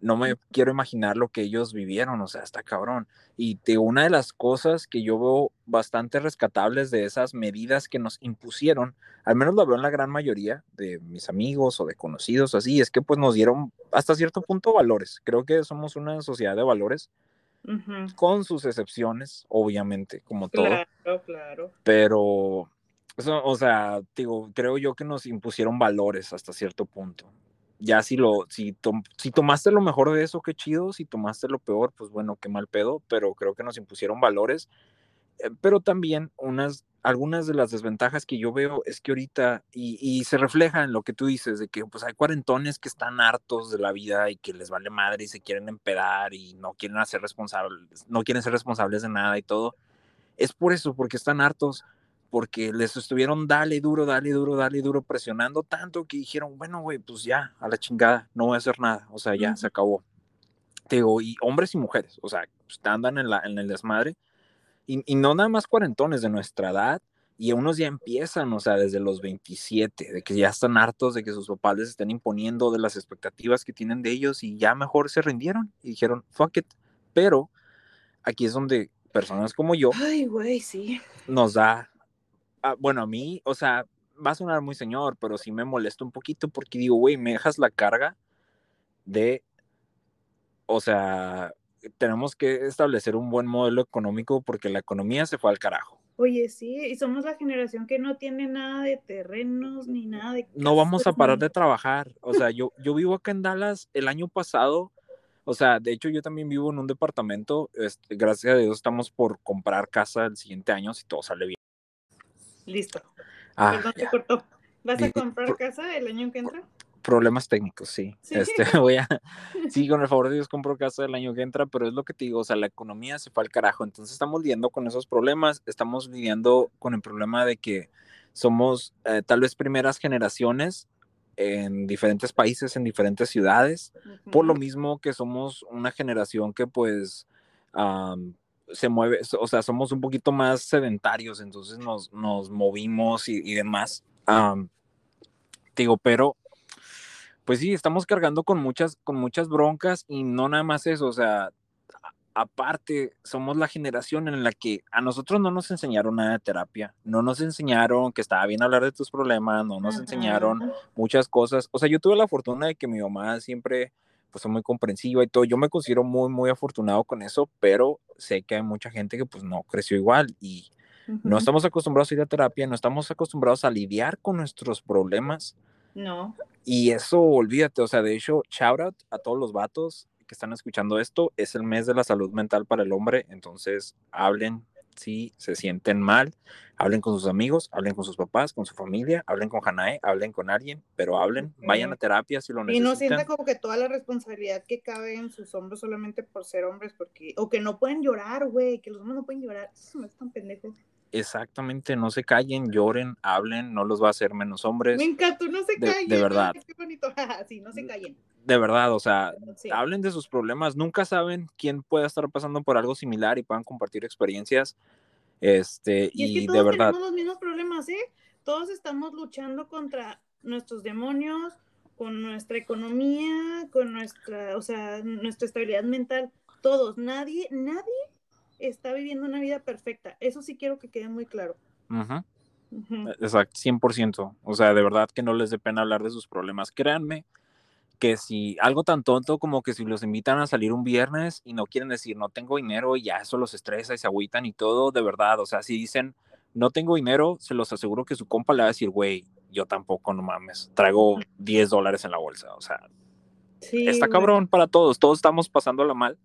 no me quiero imaginar lo que ellos vivieron, o sea, está cabrón. Y de una de las cosas que yo veo bastante rescatables de esas medidas que nos impusieron, al menos lo veo en la gran mayoría de mis amigos o de conocidos, así, es que pues nos dieron hasta cierto punto valores. Creo que somos una sociedad de valores, Con sus excepciones, obviamente, como todo Claro, claro. pero, eso, o sea, digo, creo yo que nos impusieron valores hasta cierto punto. Ya si lo, si, tom- si tomaste lo mejor de eso, qué chido, si tomaste lo peor, pues bueno, qué mal pedo, pero creo que nos impusieron valores. Eh, Pero también unas, algunas de las desventajas que yo veo es que ahorita, y, y se refleja en lo que tú dices, de que pues hay cuarentones que están hartos de la vida y que les vale madre y se quieren empedar y no quieren hacer responsables, no quieren ser responsables de nada y todo. Es por eso, porque están hartos, porque les estuvieron dale duro, dale duro, dale duro, presionando tanto que dijeron, bueno, güey, pues ya, a la chingada, no voy a hacer nada, o sea, ya, se acabó. Te digo, y hombres y mujeres, o sea, pues, andan en, la, en el desmadre, y, y no nada más cuarentones de nuestra edad, y unos ya empiezan, o sea, desde los 27, de que ya están hartos de que sus papás les estén imponiendo de las expectativas que tienen de ellos y ya mejor se rindieron y dijeron, fuck it. Pero aquí es donde personas como yo Ay, güey, sí. nos da, ah, bueno, a mí, o sea, va a sonar muy señor, pero sí me molesta un poquito porque digo, güey, me dejas la carga de, o sea, tenemos que establecer un buen modelo económico porque la economía se fue al carajo. Oye, sí, y somos la generación que no tiene nada de terrenos ni nada de No vamos a parar de trabajar. O sea, yo, yo vivo acá en Dallas el año pasado. O sea, de hecho yo también vivo en un departamento. Este, gracias a Dios estamos por comprar casa el siguiente año si todo sale bien. Listo. Ah, Perdón, te cortó. ¿Vas a comprar casa el año que entra? Problemas técnicos, sí. Sí. Este, voy a, sí, con el favor de Dios compro casa el año que entra, pero es lo que te digo, o sea, la economía se fue al carajo, entonces estamos lidiando con esos problemas, estamos lidiando con el problema de que somos eh, tal vez primeras generaciones en diferentes países, en diferentes ciudades, por lo mismo que somos una generación que pues se mueve, o sea, somos un poquito más sedentarios, entonces nos, nos movimos y, demás. digo, pero pues sí, estamos cargando con muchas, con muchas broncas y no nada más eso, o sea, aparte, somos la generación en la que a nosotros no nos enseñaron nada de terapia, no nos enseñaron que estaba bien hablar de tus problemas, no nos enseñaron muchas cosas. O sea, yo tuve la fortuna de que mi mamá siempre pues fue muy comprensiva y todo. Yo me considero muy, muy afortunado con eso, pero sé que hay mucha gente que pues no creció igual y no estamos acostumbrados a ir a terapia, no estamos acostumbrados a lidiar con nuestros problemas. No. Y eso, olvídate, o sea, de hecho, shout out a todos los vatos que están escuchando esto, es el mes de la salud mental para el hombre, entonces hablen si se sienten mal, hablen con sus amigos, hablen con sus papás, con su familia, hablen con Hanae, hablen con alguien, pero hablen, vayan a terapia si lo necesitan. Y no sientan como que toda la responsabilidad que cabe en sus hombros solamente por ser hombres, porque, o que no pueden llorar, güey, que los hombres no pueden llorar, eso no es tan pendejo. Exactamente, no se callen, lloren, hablen, no los va a hacer menos hombres. Me encantó, no se callen. De, verdad. Qué bonito, sí, no se callen. De verdad, o sea, hablen de sus problemas, nunca saben quién pueda estar pasando por algo similar y puedan compartir experiencias. Este, y, es que todos de verdad. Tenemos los mismos problemas, ¿eh? Todos estamos luchando contra nuestros demonios, con nuestra economía, con nuestra, o sea, nuestra estabilidad mental. Todos, nadie, nadie está viviendo una vida perfecta. Eso sí quiero que quede muy claro. Exacto, 100%. O sea, de verdad que no les dé pena hablar de sus problemas. Créanme que si algo tan tonto como que si los invitan a salir un viernes y no quieren decir no tengo dinero y ya eso los estresa y se agüitan y todo, de verdad. O sea, si dicen no tengo dinero, se los aseguro que su compa le va a decir, güey, yo tampoco, no mames, traigo 10 dólares en la bolsa. O sea, está cabrón para todos, todos estamos pasándola mal.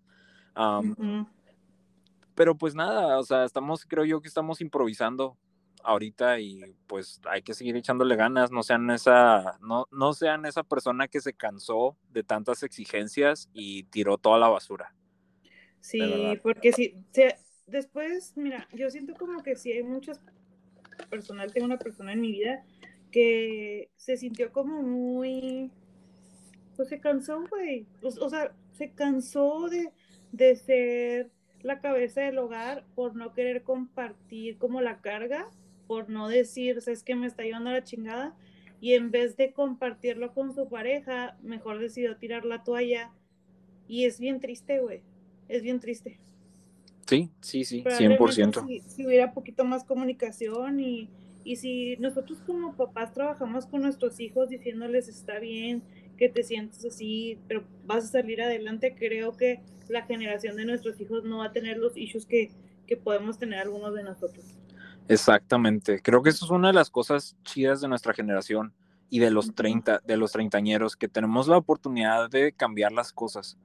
Pero pues nada, o sea, estamos, creo yo que estamos improvisando ahorita y pues hay que seguir echándole ganas, no sean esa, no, no sean esa persona que se cansó de tantas exigencias y tiró toda la basura. Sí, porque si, después, mira, yo siento como que si hay muchas, personal, tengo una persona en mi vida que se sintió como muy, pues se cansó, güey, o, sea, se cansó de, de ser la cabeza del hogar por no querer compartir como la carga, por no decir, es que me está llevando a la chingada, y en vez de compartirlo con su pareja, mejor decidió tirar la toalla. Y es bien triste, güey. Es bien triste. Sí, sí, sí, 100%. Si, si hubiera poquito más comunicación y, y si nosotros como papás trabajamos con nuestros hijos diciéndoles está bien, que te sientes así, pero vas a salir adelante, creo que la generación de nuestros hijos no va a tener los issues que, que podemos tener algunos de nosotros. Exactamente. Creo que eso es una de las cosas chidas de nuestra generación y de los 30, de los treintañeros, que tenemos la oportunidad de cambiar las cosas.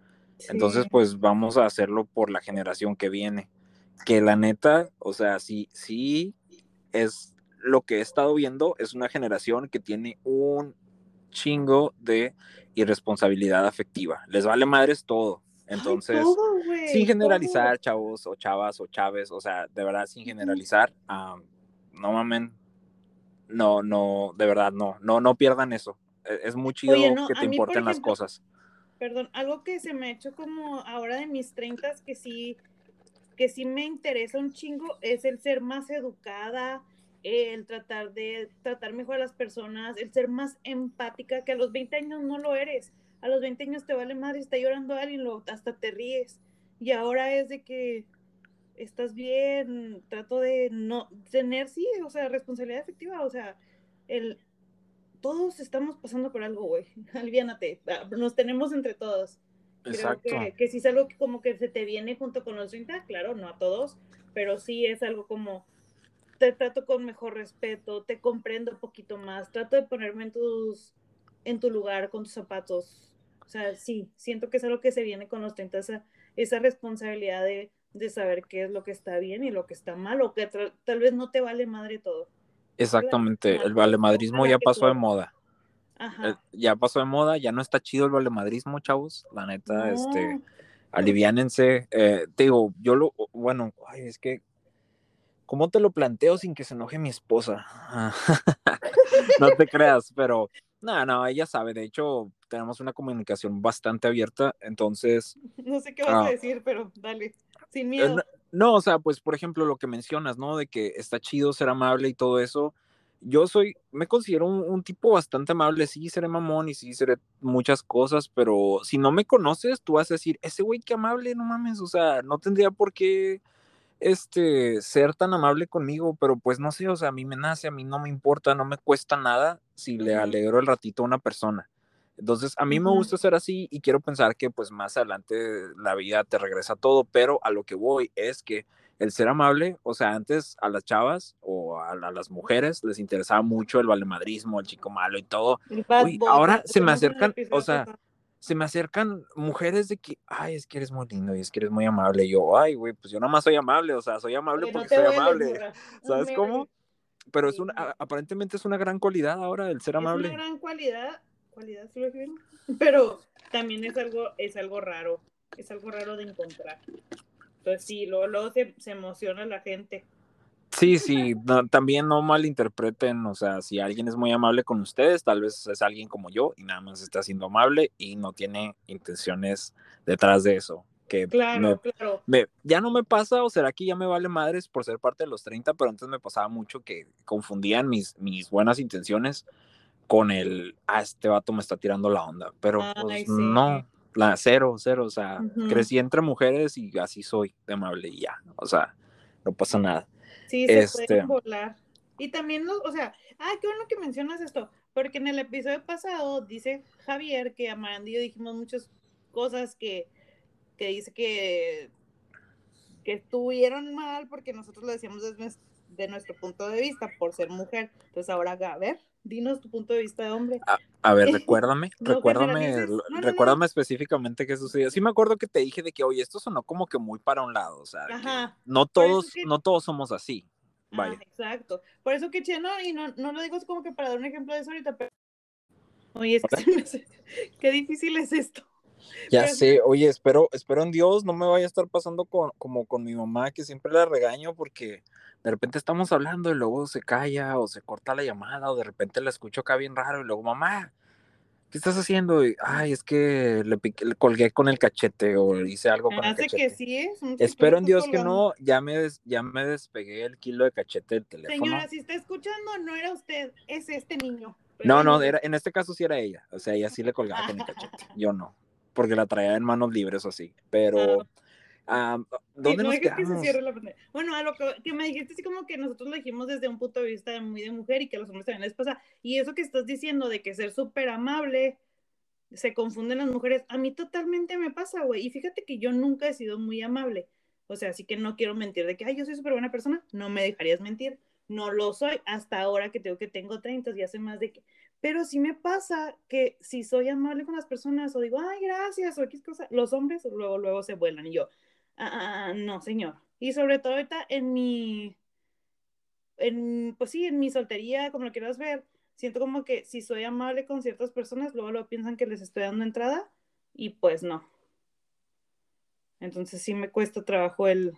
Entonces, pues vamos a hacerlo por la generación que viene. Que la neta, o sea, sí, sí es lo que he estado viendo, es una generación que tiene un chingo de irresponsabilidad afectiva. Les vale madres todo. Entonces, sin generalizar, chavos o chavas o chaves, o sea, de verdad, sin generalizar, no mamen, no, no, de verdad, no, no, no pierdan eso. E, es, muy chido que te importen las cosas. Perdón, algo que se me ha hecho como ahora de mis treintas que sí, que sí me interesa un chingo es el ser más educada, el tratar de tratar mejor a las personas, el ser más empática, que a los 20 años no lo eres. A los 20 años te vale madre, está llorando alguien, lo, hasta te ríes. Y ahora es de que estás bien, trato de no tener, sí, o sea, responsabilidad efectiva, o sea, el, todos estamos pasando por algo, güey, aliviánate, ah, nos tenemos entre todos. Exacto. Creo que, que si es algo que como que se te viene junto con los 30, claro, no a todos, pero sí es algo como te trato con mejor respeto, te comprendo un poquito más, trato de ponerme en tus en tu lugar con tus zapatos. O sea, sí, siento que es algo que se viene con los 30, esa, esa responsabilidad de, de, saber qué es lo que está bien y lo que está mal, o que tal vez no te vale madre todo. Exactamente, el valemadrismo ya pasó de moda. Ajá. Ya pasó de moda, ya no está chido el valemadrismo, chavos. La neta, este, aliviánense. Eh, te digo, yo lo, bueno, ay, es que ¿Cómo te lo planteo sin que se enoje mi esposa? no te creas, pero No, no, ella sabe. De hecho, tenemos una comunicación bastante abierta. Entonces. No sé qué vas a ah, decir, pero dale. Sin eh, miedo. No, o sea, pues por ejemplo, lo que mencionas, ¿no? De que está chido ser amable y todo eso. Yo soy, me considero un, tipo bastante amable. Sí, seré mamón y sí, seré muchas cosas, pero si no me conoces, tú vas a decir, ese güey qué amable, no mames. O sea, no tendría por qué este, ser tan amable conmigo, pero pues no sé, o sea, a mí me nace, a mí no me importa, no me cuesta nada si le alegro el ratito a una persona. Entonces, a mí me gusta ser así y quiero pensar que pues más adelante la vida te regresa todo, pero a lo que voy es que el ser amable, o sea, antes a las chavas o a, las mujeres les interesaba mucho el valemadrismo, el chico malo y todo. ahora se me acercan, o sea, se me acercan mujeres de que, ay, es que eres muy lindo y es que eres muy amable. Y yo, ay, güey, pues yo nada más soy amable, o sea, soy amable porque soy amable. ¿Sabes cómo? Pero es una, aparentemente es una gran cualidad ahora el ser amable. Es una gran cualidad, cualidad, pero también es algo, es algo raro, es algo raro de encontrar. Entonces sí, luego, luego se, se emociona la gente. Sí, sí, también no malinterpreten, o sea, si alguien es muy amable con ustedes, tal vez es alguien como yo y nada más está siendo amable y no tiene intenciones detrás de eso. Que claro, claro. ya no me pasa, o será que ya me vale madres por ser parte de los 30, pero antes me pasaba mucho que confundían mis, mis buenas intenciones con el, ah, este vato me está tirando la onda, pero pues no, la cero, cero, o sea, crecí entre mujeres y así soy de amable y ya, o sea, no pasa nada. Sí, se este... pueden volar. Y también, o sea, ah, qué bueno que mencionas esto, porque en el episodio pasado dice Javier que a Marandillo dijimos muchas cosas que, que dice que, que estuvieron mal porque nosotros lo decíamos desde de nuestro punto de vista por ser mujer. Entonces ahora, a ver, dinos tu punto de vista de hombre. A, ver, recuérdame, recuérdame, recuérdame específicamente qué sucedió. Sí me acuerdo que te dije de que, oye, esto sonó como que muy para un lado, o sea, no todos, no todos somos así. Vaya. exacto. Por eso que, che, no, y no, no lo digo como que para dar un ejemplo de eso ahorita, pero... Oye, es que qué difícil es esto. Ya sé, oye, espero, espero en Dios no me vaya a estar pasando con, como con mi mamá, que siempre la regaño porque de repente estamos hablando y luego se calla o se corta la llamada o de repente la escucho acá bien raro y luego, mamá, ¿qué estás haciendo? Y, ay, es que le, colgué con el cachete o hice algo con el cachete. que sí es. Espero en Dios que no, ya me, ya me despegué el kilo de cachete del teléfono. Señora, si está escuchando, no era usted, es este niño. no, no, era, en este caso sí era ella. O sea, ella sí le colgaba con el cachete. Yo no, porque la traía en manos libres o así. Pero... Ah, ¿Dónde nos quedamos? bueno, a lo que, me dijiste, así como que nosotros lo dijimos desde un punto de vista muy de mujer y que los hombres también les pasa. Y eso que estás diciendo de que ser súper amable se confunden las mujeres, a mí totalmente me pasa, güey. Y fíjate que yo nunca he sido muy amable. O sea, así que no quiero mentir de que, ay, yo soy súper buena persona. No me dejarías mentir. No lo soy hasta ahora que tengo que tengo 30 y hace más de que. Pero sí me pasa que si soy amable con las personas o digo, ay, gracias o X cosa, los hombres luego, luego se vuelan. Y yo, Ah, no, señor. Y sobre todo ahorita en mi, en, pues sí, en mi soltería, como lo quieras ver, siento como que si soy amable con ciertas personas, luego lo piensan que les estoy dando entrada y pues no. Entonces sí me cuesta trabajo el,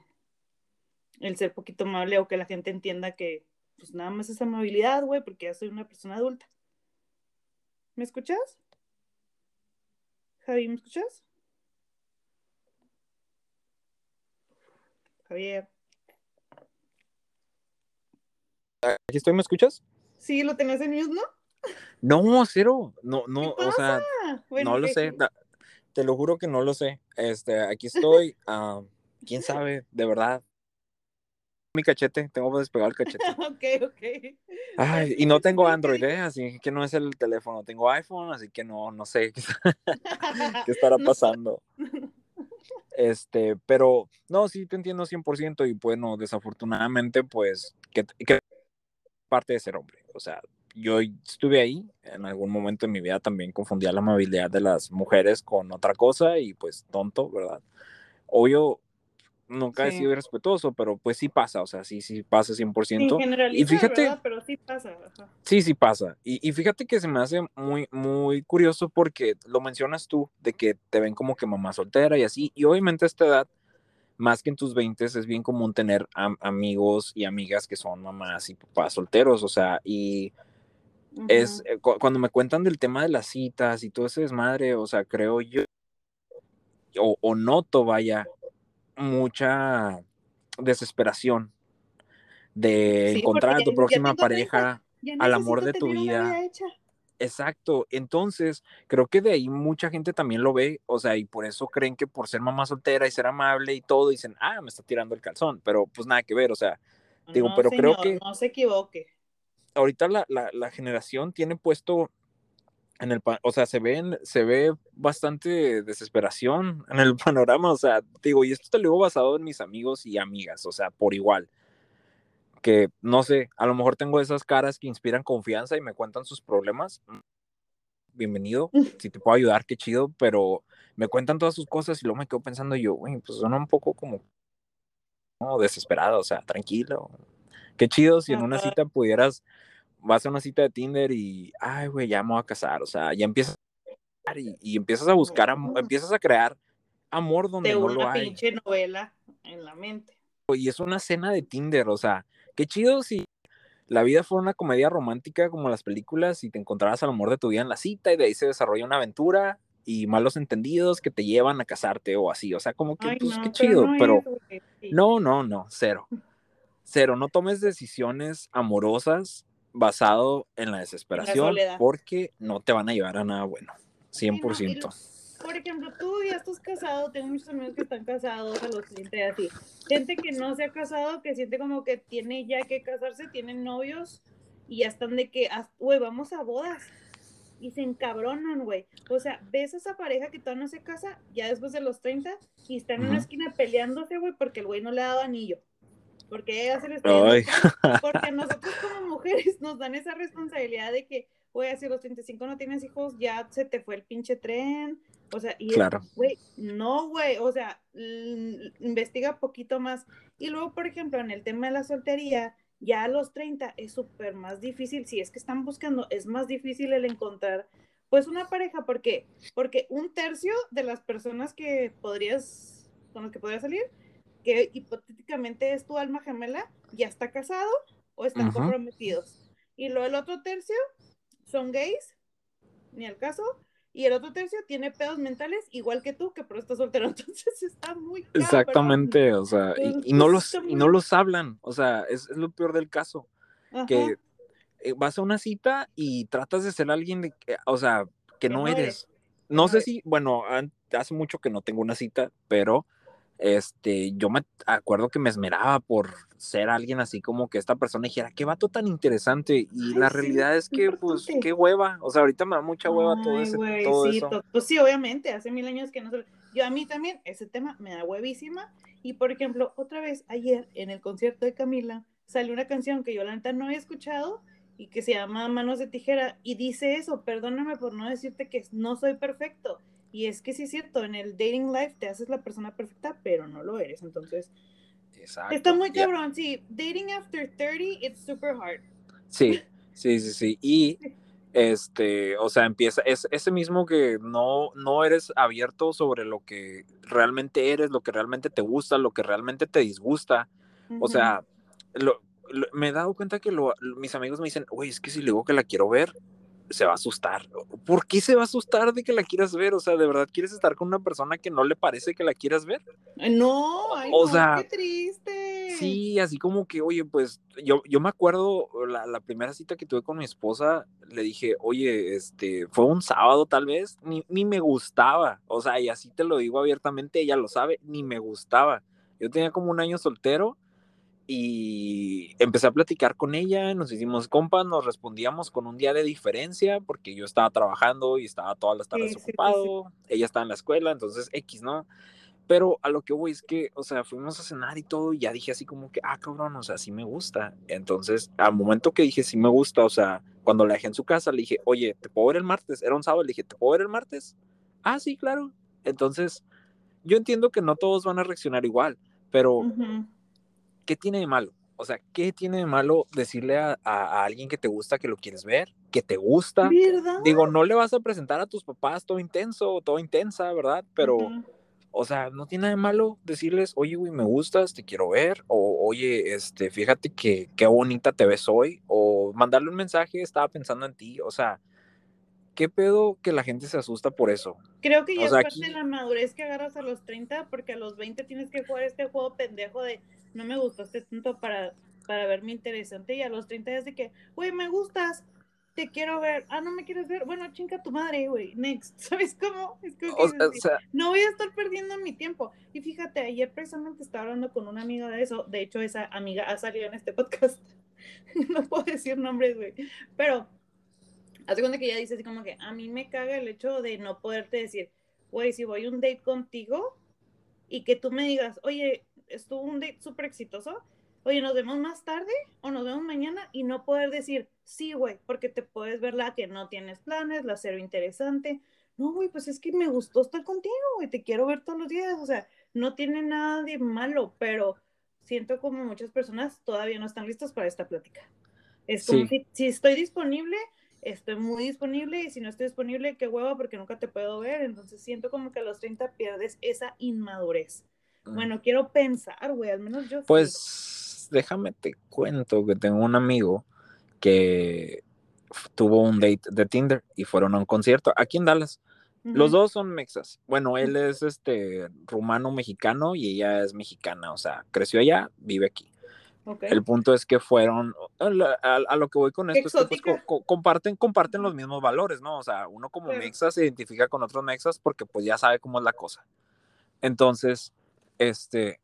el ser poquito amable o que la gente entienda que pues nada más es amabilidad, güey, porque ya soy una persona adulta. ¿Me escuchas? Javi, ¿me escuchas? Javier. ¿Aquí estoy? ¿Me escuchas? Sí, lo tenías en mute, ¿no? No, cero. No, no, o sea, no lo sé. Te lo juro que no lo sé. Este, aquí estoy. Ah, ¿Quién sabe? De verdad. Mi cachete, tengo que despegar el cachete. ok, ok. Ay, y no tengo Android, ¿eh? así que no es el teléfono. Tengo iPhone, así que no, no sé qué estará pasando. Este, pero no, sí te entiendo 100% y bueno, desafortunadamente, pues, que, parte de ser hombre. O sea, yo estuve ahí, en algún momento en mi vida también confundía la amabilidad de las mujeres con otra cosa y pues tonto, ¿verdad? Obvio, nunca he sido irrespetuoso, pero pues sí pasa, o sea, sí, sí pasa 100%. y fíjate, pero sí pasa. Sí, sí pasa. Y, y, fíjate que se me hace muy, muy curioso porque lo mencionas tú, de que te ven como que mamá soltera y así, y obviamente a esta edad, más que en tus 20 es bien común tener amigos y amigas que son mamás y papás solteros, o sea, y es eh, cuando me cuentan del tema de las citas y todo ese desmadre, o sea, creo yo, o, noto, vaya, mucha desesperación de encontrar a tu próxima pareja, al amor de tu vida. Exacto, entonces creo que de ahí mucha gente también lo ve, o sea, y por eso creen que por ser mamá soltera y ser amable y todo, dicen, ah, me está tirando el calzón, pero pues nada que ver, o sea, digo, pero creo que... No se equivoque ahorita la, la, generación tiene puesto en el, o sea, se ven, se ve bastante desesperación en el panorama, o sea, digo, y esto te lo digo basado en mis amigos y amigas, o sea, por igual, que no sé, a lo mejor tengo esas caras que inspiran confianza y me cuentan sus problemas, bienvenido, si te puedo ayudar, qué chido, pero me cuentan todas sus cosas y luego me quedo pensando yo, güey, pues suena un poco como, no, desesperado, o sea, tranquilo, qué chido si en una cita pudieras vas a una cita de Tinder y, ay, güey, ya me voy a casar, o sea, ya empiezas a y, y empiezas a buscar, empiezas a crear amor donde no lo hay. pinche novela en la mente. Y es una cena de Tinder, o sea, qué chido si la vida fuera una comedia romántica como las películas y te encontrarás al amor de tu vida en la cita y de ahí se desarrolla una aventura y malos entendidos que te llevan a casarte o así, o sea, como que, pues, qué chido, pero no, no, no, cero. Cero, no tomes decisiones amorosas basado en la desesperación porque no te van a llevar a nada bueno, 100%. por ejemplo, tú ya estás casado, tengo muchos amigos que están casados a los 30 y así. Gente que no se ha casado, que siente como que tiene ya que casarse, tienen novios y ya están de que, güey, vamos a bodas. Y se encabronan, güey. O sea, ves a esa pareja que todavía no se casa, ya después de los 30, y están en una esquina peleándose, güey, porque el güey no le ha dado anillo porque se les porque nosotros como mujeres nos dan esa responsabilidad de que, güey, si los 35 no tienes hijos, ya se te fue el pinche tren, o sea, y claro. güey, no, güey, o sea, investiga poquito más. Y luego, por ejemplo, en el tema de la soltería, ya a los 30 es súper más difícil, si es que están buscando, es más difícil el encontrar, pues, una pareja, porque, porque un tercio de las personas que podrías, con las que podrías salir, que hipotéticamente es tu alma gemela, ya está casado o están comprometidos. Y lo el otro tercio son gays, ni al caso, y el otro tercio tiene pedos mentales igual que tú, que pero está soltero, entonces está muy Exactamente, o sea, y, no los, y no los hablan, o sea, es, lo peor del caso, que eh, vas a una cita y tratas de ser alguien, de, o sea, que, no, eres. No sé si, bueno, hace mucho que no tengo una cita, pero este, yo me acuerdo que me esmeraba por ser alguien así como que esta persona dijera, qué vato tan interesante. Y la realidad es que, pues, qué hueva. O sea, ahorita me da mucha hueva todo, ese, todo sí, eso. Pues sí, obviamente, hace mil años que no se... Yo a mí también, ese tema me da huevísima. Y por ejemplo, otra vez, ayer en el concierto de Camila, salió una canción que yo la neta no he escuchado y que se llama Manos de Tijera y dice eso, perdóname por no decirte que no soy perfecto y es que sí es cierto, en el dating life te haces la persona perfecta, pero no lo eres. Entonces, está muy cabrón. Sí, dating after 30, it's super hard. Sí, sí, sí, sí. Y este, o sea, empieza, es ese mismo que no, no eres abierto sobre lo que realmente eres, lo que realmente te gusta, lo que realmente te disgusta. O sea, me he dado cuenta que mis amigos me dicen, oye, es que si le digo que la quiero ver, se va a asustar. ¿Por qué se va a asustar de que la quieras ver? O sea, ¿de verdad quieres estar con una persona que no le parece que la quieras ver? No, ay, o sea, qué triste. Sí, así como que, oye, pues yo, yo me acuerdo la, la, primera cita que tuve con mi esposa, le dije, oye, este, fue un sábado tal vez, ni, ni me gustaba. O sea, y así te lo digo abiertamente, ella lo sabe, ni me gustaba. Yo tenía como un año soltero y empecé a platicar con ella, nos hicimos compas, nos respondíamos con un día de diferencia porque yo estaba trabajando y estaba todas las tardes ocupado, ella estaba en la escuela, entonces X, ¿no? Pero a lo que voy es que, o sea, fuimos a cenar y todo y ya dije así como que, ah, cabrón, o sea, sí me gusta. Entonces, al momento que dije sí me gusta, o sea, cuando la dejé en su casa, le dije, oye, ¿te puedo ver el martes? Era un sábado, le dije, ¿te puedo ver el martes? Ah, sí, claro. Entonces, yo entiendo que no todos van a reaccionar igual, pero... ¿qué tiene de malo? O sea, ¿qué tiene de malo decirle a, alguien que te gusta que lo quieres ver, que te gusta? Digo, no le vas a presentar a tus papás todo intenso, todo intensa, ¿verdad? Pero, O sea, no tiene nada de malo decirles, oye, güey, me gustas, te quiero ver, o oye, este, fíjate que qué bonita te ves hoy, o mandarle un mensaje, estaba pensando en ti, o sea, ¿qué pedo que la gente se asusta por eso? Creo que ya es parte de la madurez que agarras a los 30, porque a los 20 tienes que jugar este juego pendejo de no me gustaste tanto para, para verme interesante, y a los 30 es de que, güey, me gustas, te quiero ver, ah, no me quieres ver, bueno, chinga tu madre, güey, next, ¿sabes cómo? Es como que no voy a estar perdiendo mi tiempo. Y fíjate, ayer precisamente estaba hablando con una amiga de eso, de hecho esa amiga ha salido en este podcast, no puedo decir nombres, güey, pero hace cuenta que ella dice así como que a mí me caga el hecho de no poderte decir, güey, si voy a un date contigo y que tú me digas, oye, estuvo un date súper exitoso, oye, nos vemos más tarde o nos vemos mañana y no poder decir, sí, güey, porque te puedes ver la que no tienes planes, la cero interesante. No, güey, pues es que me gustó estar contigo, güey, te quiero ver todos los días, o sea, no tiene nada de malo, pero siento como muchas personas todavía no están listas para esta plática. Es como si, si estoy disponible, estoy muy disponible y si no estoy disponible, qué hueva porque nunca te puedo ver. Entonces siento como que a los 30 pierdes esa inmadurez. Bueno, quiero pensar, güey, al menos yo. Pues déjame te cuento que tengo un amigo que tuvo un date de Tinder y fueron a un concierto aquí en Dallas. Los dos son mexas. Bueno, él es este rumano mexicano y ella es mexicana, o sea, creció allá, vive aquí. El punto es que fueron, a, lo que voy con esto es que pues, comparten, comparten los mismos valores, ¿no? O sea, uno como mexa se identifica con otros mexas porque pues ya sabe cómo es la cosa. Entonces, este,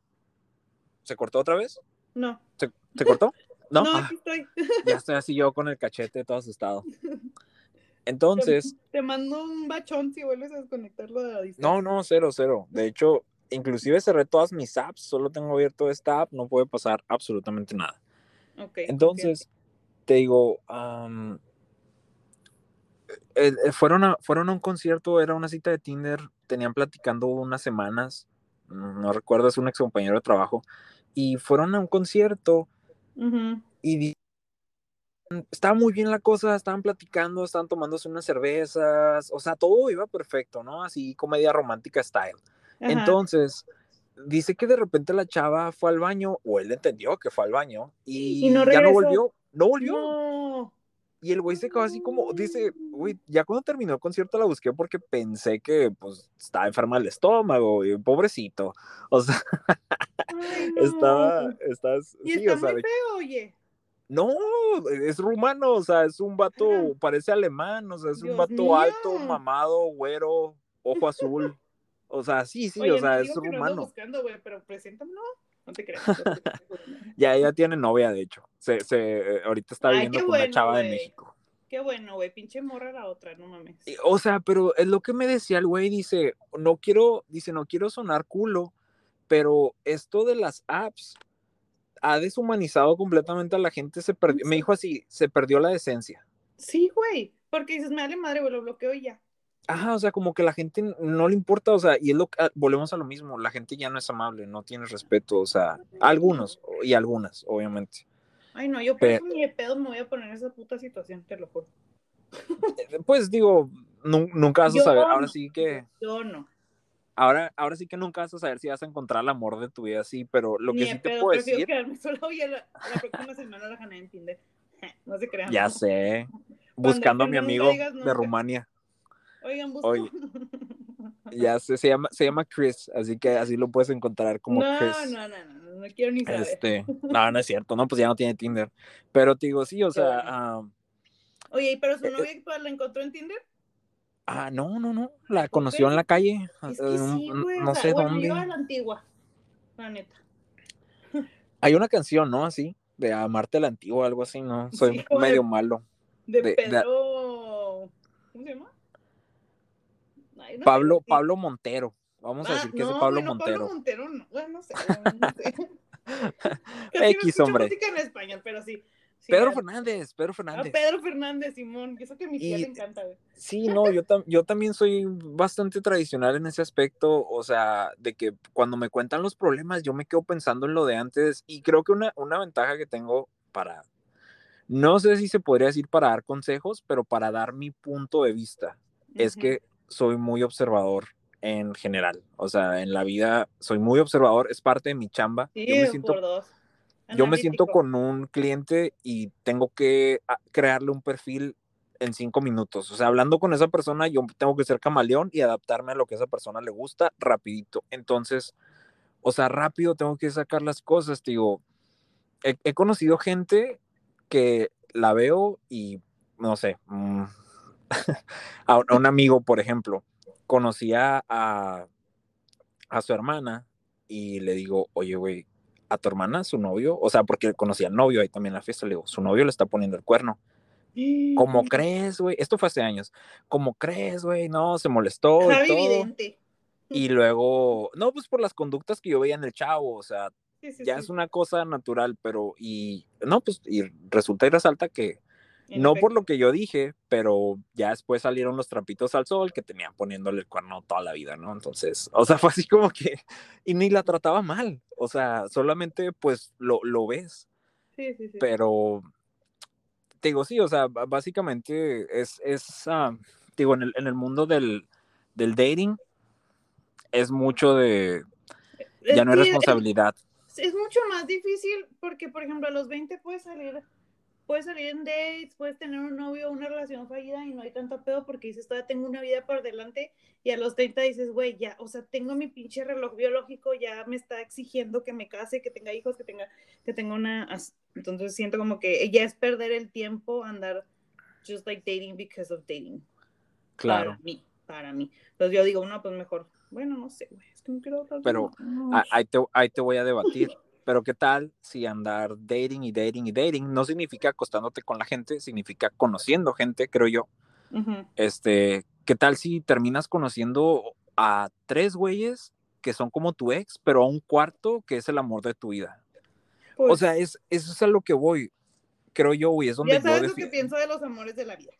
¿se cortó otra vez? No. ¿Se, cortó? No, no aquí estoy. ya estoy así yo con el cachete todo asustado. Entonces. Te, mando un bachón si vuelves a desconectarlo de la distancia. No, no, cero, cero. De hecho, inclusive cerré todas mis apps, solo tengo abierto esta app, no puede pasar absolutamente nada. Okay, Entonces, te digo, fueron, a, fueron a un concierto, era una cita de Tinder, tenían platicando unas semanas, no recuerdo, es un ex compañero de trabajo, y fueron a un concierto y estaba muy bien la cosa, estaban platicando, estaban tomándose unas cervezas, o sea, todo iba perfecto, ¿no? Así comedia romántica style. Entonces, dice que de repente la chava fue al baño, o él entendió que fue al baño, y, ya no volvió, no volvió. Y el güey se quedó así como, dice, güey, ya cuando terminó el concierto la busqué porque pensé que, pues, estaba enferma del estómago, y pobrecito. O sea, estaba, estás, y sí, está o sea, muy feo, oye. No, es rumano, o sea, es un vato, parece alemán, o sea, es un vato alto, mamado, güero, ojo azul. O sea, sí, sí, o sea, es rumano. No buscando, güey, pero preséntamelo. No te creas. ya, ella tiene novia, de hecho. Se, se, ahorita está viviendo con una chava de México. Qué bueno, güey, pinche morra la otra, no mames. O sea, pero es lo que me decía el güey, dice, no quiero, dice, no quiero sonar culo, pero esto de las apps ha deshumanizado completamente a la gente, se perdió, me dijo así, se perdió la decencia. Sí, güey, porque dices, me vale madre, güey, lo bloqueo y ya. Ajá, o sea, como que la gente no le importa, o sea, y es lo que, ah, volvemos a lo mismo, la gente ya no es amable, no tiene respeto, o sea, algunos y algunas, obviamente. Ay, no, yo por eso ni de pedo me voy a poner en esa puta situación, te lo juro. Eh, pues digo, nunca vas a saber, ahora sí que... Yo no. Ahora, ahora sí que nunca vas a saber si vas a encontrar el amor de tu vida, sí, pero lo que sí te puedo decir... quedarme solo y la, la próxima semana la gané en Tinder. No se crean. Ya sé. Buscando a mi amigo de Rumania. Oigan, busco. ya sé, se llama, se llama Chris, así que así lo puedes encontrar como Chris. No, no, no, no, no quiero ni saber. Este, no, no es cierto, no, pues ya no tiene Tinder. Pero te digo, sí, o sea. Oye, pero su eh, novia actual la encontró en Tinder? Ah, no, no, no. La conoció en la calle. Es que sí, güey. No sé bueno, dónde. Yo a la antigua, la neta. Hay una canción, ¿no? Así, de Amarte la antigua, algo así, ¿no? Soy medio malo. De, Pedro. ¿Cómo se llama? Pablo, Pablo Montero. Vamos a ah, decir que es Pablo Montero. Pablo Montero, no, bueno, no sé. X, hombre. música en español, pero sí. Pedro Fernández, Pedro ah, Fernández. Pedro Fernández, Simón, eso que a mi tía le encanta, güey. Sí, no, yo, yo también soy bastante tradicional en ese aspecto, o sea, de que cuando me cuentan los problemas, yo me quedo pensando en lo de antes, y creo que una, una ventaja que tengo para, no sé si se podría decir para dar consejos, pero para dar mi punto de vista, es que soy muy observador en general. O sea, en la vida soy muy observador, es parte de mi chamba. yo me siento, Yo me siento con un cliente y tengo que ah, crearle un perfil en cinco minutos. O sea, hablando con esa persona, yo tengo que ser camaleón y adaptarme a lo que a esa persona le gusta rapidito. Entonces, o sea, rápido tengo que sacar las cosas. Digo, he, conocido gente que la veo y, no sé, mm, a, un amigo, por ejemplo, conocía a, a su hermana y le digo, oye, güey, a tu hermana, su novio, o sea, porque conocía al novio ahí también en la fiesta, le digo, su novio le está poniendo el cuerno. ¿Cómo crees, güey? Esto fue hace años. ¿Cómo crees, güey? No, se molestó. y todo. Y luego, no, pues por las conductas que yo veía en el chavo, o sea, ya es una cosa natural, pero, y, no, pues, y resulta y resalta que, no por lo que yo dije, pero ya después salieron los trapitos al sol que tenían poniéndole el cuerno toda la vida, ¿no? Entonces, o sea, fue así como que, y ni la trataba mal, o sea, solamente pues lo, lo ves. Sí, sí, sí. Pero, te digo, sí, o sea, básicamente es, es uh, digo, en el, en el mundo del, del dating, es mucho de, ya no hay responsabilidad. Es, mucho más difícil porque, por ejemplo, a los 20 puedes salir, puedes salir en dates, puedes tener un novio una relación fallida y no hay tanto pedo porque dices, todavía tengo una vida por delante y a los 30 dices, güey, ya, o sea, tengo mi pinche reloj biológico, ya me está exigiendo que me case, que tenga hijos, que tenga, que tenga una, entonces siento como que ya es perder el tiempo andar just like dating because of dating. Claro. Para mí, para mí. Entonces yo digo, no, pues mejor bueno, no sé, güey, es que no quiero hablar Pero ahí, te, ahí te voy a debatir. Pero ¿qué tal si andar dating y dating y dating no significa acostándote con la gente, significa conociendo gente, creo yo? Este, ¿qué tal si terminas conociendo a tres güeyes que son como tu ex, pero a un cuarto que es el amor de tu vida? o pues sea, es, eso es a lo que voy, creo yo, güey, es donde ya sabes lo que pienso de los amores de la vida.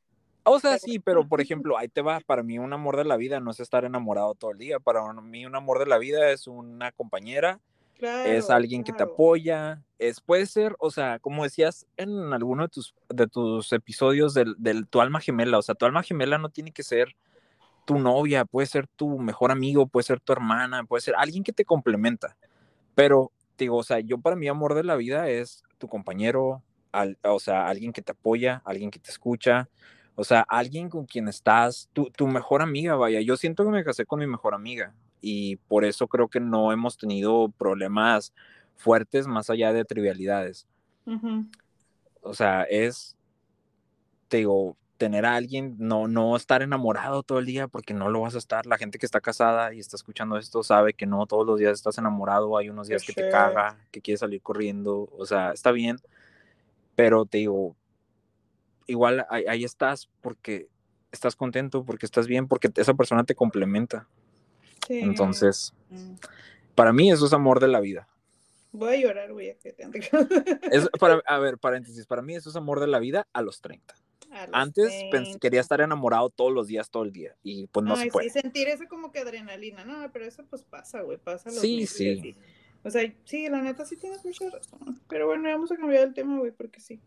O sea, sí, pero por ejemplo, ahí te va, para mí un amor de la vida no es estar enamorado todo el día, para mí un amor de la vida es una compañera, es alguien que te apoya, es, puede ser, o sea, como decías en alguno de tus, de tus episodios del, del, tu alma gemela, o sea, tu alma gemela no tiene que ser tu novia, puede ser tu mejor amigo, puede ser tu hermana, puede ser alguien que te complementa, pero digo, o sea, yo para mí amor de la vida es tu compañero, o sea, alguien que te apoya, alguien que te escucha, o sea, alguien con quien estás, tu, mejor amiga, vaya. Yo siento que me casé con mi mejor amiga y por eso creo que no hemos tenido problemas fuertes más allá de trivialidades. O sea, es, te digo, tener a alguien, no, no estar enamorado todo el día porque no lo vas a estar. La gente que está casada y está escuchando esto sabe que no todos los días estás enamorado, hay unos días que te caga, que quieres salir corriendo, o sea, está bien, pero te digo, igual ahí, estás porque estás contento, porque estás bien, porque esa persona te complementa. Entonces, mm. para mí eso es amor de la vida. Voy a llorar, güey. a ver, paréntesis, para mí eso es amor de la vida a los 30. Antes quería estar enamorado todos los días, todo el día, y pues no se puede. Sí, sentir eso como que adrenalina, no, pero eso pues pasa, güey, pasa. Los sí, sí. O sea, sí, la neta sí tienes mucha razón. Pero bueno, vamos a cambiar el tema, güey, porque sí.